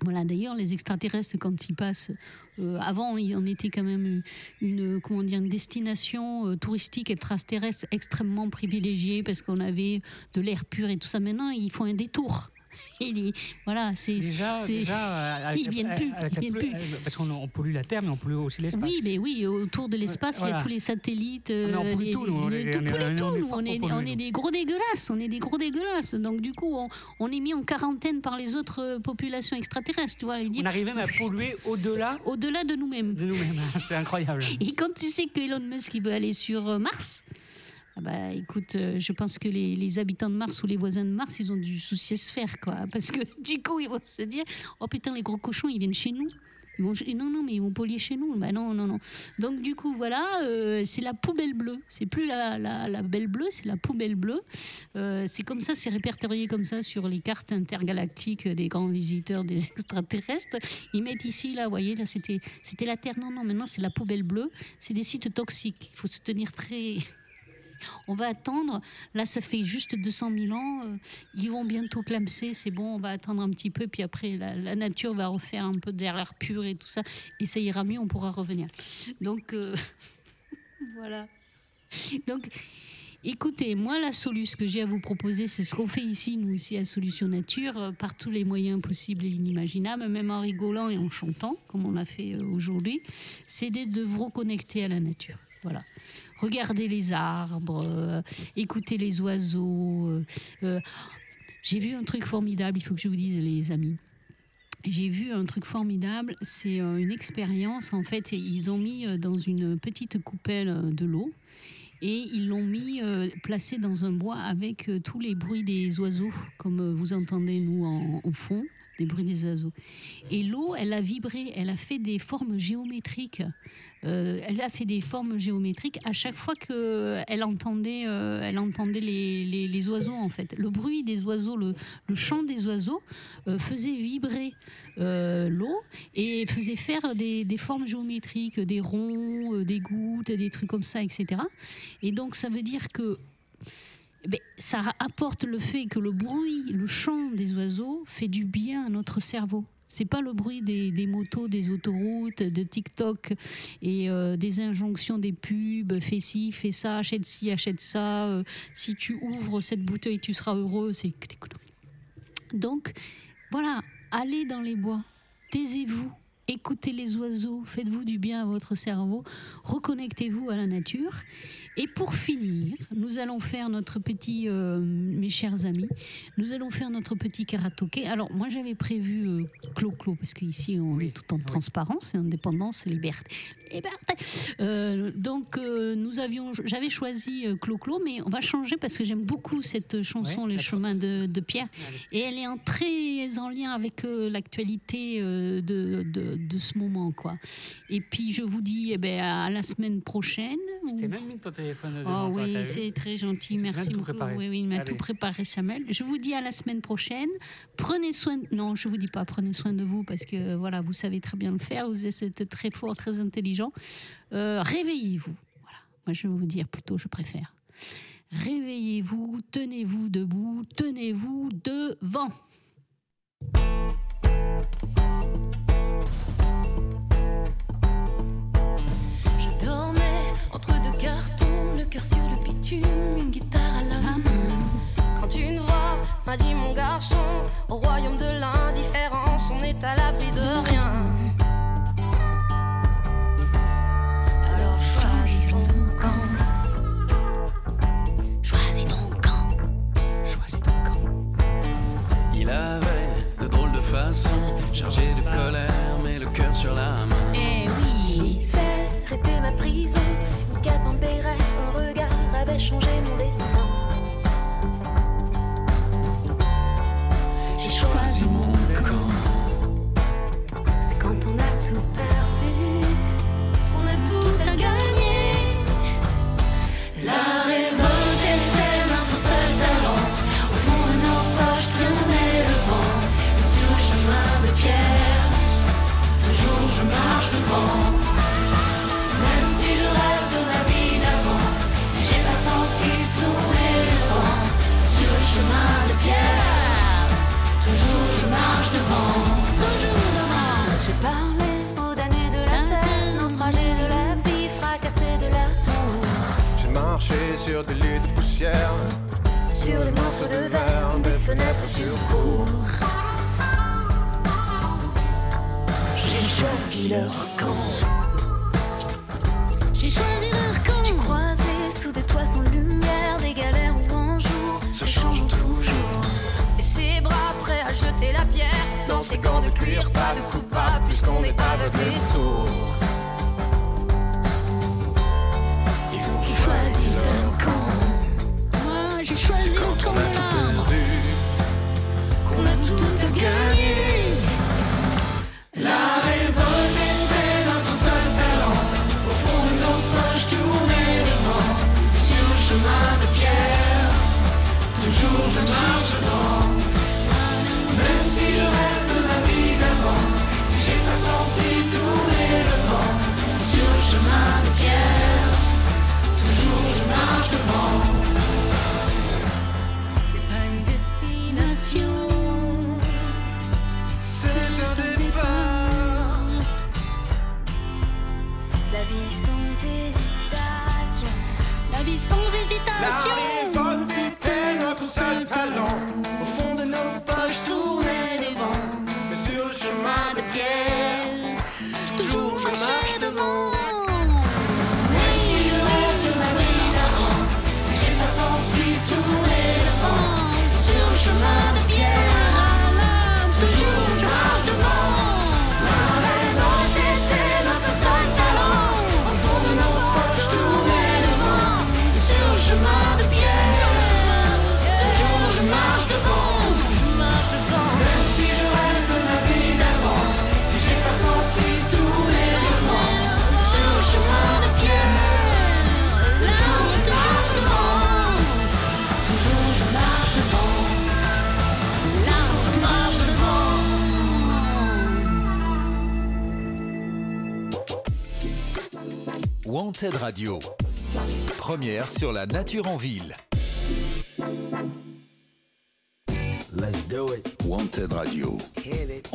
Speaker 3: Voilà, d'ailleurs, les extraterrestres, quand ils passent, euh, avant, on était quand même une, comment dire, une destination euh, touristique extraterrestre extrêmement privilégiée parce qu'on avait de l'air pur et tout ça. Maintenant, ils font un détour. Et les- voilà, c'est.
Speaker 2: Déjà,
Speaker 3: c'est-
Speaker 2: déjà avec
Speaker 3: ils viennent plus,
Speaker 2: avec
Speaker 3: ils
Speaker 2: la
Speaker 3: viennent plus.
Speaker 2: Parce qu'on on pollue la Terre, mais on pollue aussi l'espace.
Speaker 3: Oui, mais oui, autour de l'espace, il y a tous les satellites.
Speaker 2: mais on
Speaker 3: euh,
Speaker 2: pollue tout, nous, on est- est- est
Speaker 3: est, est des gros dégueulasses, on est des gros dégueulasses. Donc du coup, on, on est mis en quarantaine par les autres euh, populations extraterrestres, tu vois. disent,
Speaker 2: On arrive même à polluer au-delà
Speaker 3: Au-delà de nous-mêmes.
Speaker 2: de nous-mêmes. C'est incroyable.
Speaker 3: Et quand tu sais que Elon Musk il veut aller sur euh, Mars, ah bah écoute, euh, je pense que les, habitants de Mars ou les voisins de Mars, ils ont du souci à se faire, quoi. Parce que du coup, ils vont se dire, oh putain, les gros cochons, ils viennent chez nous. Ils vont, non, non, mais ils vont polluer chez nous. Bah non, non, non. Donc du coup, voilà, euh, c'est la poubelle bleue. C'est plus la, la, la belle bleue, c'est la poubelle bleue. Euh, c'est comme ça, c'est répertorié comme ça sur les cartes intergalactiques des grands visiteurs des extraterrestres. Ils mettent ici, là, vous voyez, là, c'était, c'était la Terre. Non, non, maintenant c'est la poubelle bleue. C'est des sites toxiques. Il faut se tenir très on va attendre. Là, ça fait juste 200 000 ans. euh, Ils vont bientôt clamser. C'est bon, on va attendre un petit peu. Puis après, la, nature va refaire un peu d'air l'air pur et tout ça. Et ça ira mieux, on pourra revenir. Donc, euh, voilà. Donc, écoutez, moi, la solution que j'ai à vous proposer, c'est ce qu'on fait ici, nous, ici à Solution Nature, euh, par tous les moyens possibles et inimaginables, même en rigolant et en chantant, comme on l'a fait aujourd'hui, c'est de vous reconnecter à la nature. Voilà. Regardez les arbres, euh, écoutez les oiseaux. euh, euh, J'ai vu un truc formidable, il faut que je vous dise, les amis. J'ai vu un truc formidable, c'est une expérience. En fait, ils ont mis dans une petite coupelle de l'eau et ils l'ont mis placé dans un bois avec tous les bruits des oiseaux, comme vous entendez nous en, en fond, les bruits des oiseaux. Et l'eau, elle a vibré, elle a fait des formes géométriques. Euh, elle a fait des formes géométriques à chaque fois qu'elle entendait, euh, elle entendait les, les- les oiseaux en fait. Le bruit des oiseaux, le, le chant des oiseaux euh, faisait vibrer euh, l'eau et faisait faire des, des formes géométriques, des ronds, euh, des gouttes, des trucs comme ça, etc. Et donc ça veut dire que ça apporte le fait que le bruit, le chant des oiseaux fait du bien à notre cerveau. C'est pas le bruit des, motos, des autoroutes, de TikTok et euh, des injonctions des pubs, fais ci, fais ça, achète ci, achète ça, euh, si tu ouvres cette bouteille, tu seras heureux. Donc, voilà, allez dans les bois, taisez-vous, écoutez les oiseaux, faites-vous du bien à votre cerveau, reconnectez-vous à la nature. Et pour finir, nous allons faire notre petit, euh, mes chers amis, nous allons faire notre petit karaoké. Alors, moi, j'avais prévu euh, Clo-Clo, parce qu'ici, on est tout en transparence et indépendance et liberté. Liberté. Euh, donc, euh, nous avions, j'avais choisi euh, Clo-Clo, mais on va changer parce que j'aime beaucoup cette chanson,
Speaker 2: Ouais,
Speaker 3: Les chemins de, de Pierre.
Speaker 2: Allez.
Speaker 3: Et elle est en très en lien avec l'actualité de, de, de ce moment. quoi. Et puis, je vous dis eh ben, à la semaine prochaine.
Speaker 2: Je
Speaker 3: Oh oui, c'est très gentil, merci beaucoup. Oui, oui, il m'a tout préparé, Samuel. Je vous dis à la semaine prochaine. Prenez soin. Non, je vous dis pas prenez soin de vous parce que voilà, vous savez très bien le faire. Vous êtes très fort, très intelligent. Euh, Réveillez-vous. Voilà. Moi, je vais vous dire plutôt, je préfère. Réveillez-vous, tenez-vous debout, tenez-vous devant.
Speaker 5: Une guitare à la main. Quand une voix m'a dit mon garçon, au royaume de l'indifférence, on est à l'abri de rien. Alors choisis ton camp.
Speaker 3: Choisis ton camp.
Speaker 2: Choisis ton camp.
Speaker 7: Il avait de drôles de façons, chargé de colère, mais le cœur sur la main.
Speaker 5: Avait changé mon destin.
Speaker 7: J'ai choisi
Speaker 8: poussière,
Speaker 5: Sur les morceaux de verre, des fenêtres sur cour. J'ai choisi leur camp.
Speaker 3: J'ai choisi leur camp.
Speaker 5: Croisés sous des toits sans lumière, des galères où un jour se changeant toujours. Et ses bras prêts à jeter la pierre dans ses gants de cuir, pas de coupable, ソーセージタ
Speaker 1: Wanted Radio. Première sur la nature en ville.
Speaker 9: Let's do it.
Speaker 1: Wanted Radio.
Speaker 9: Hit it.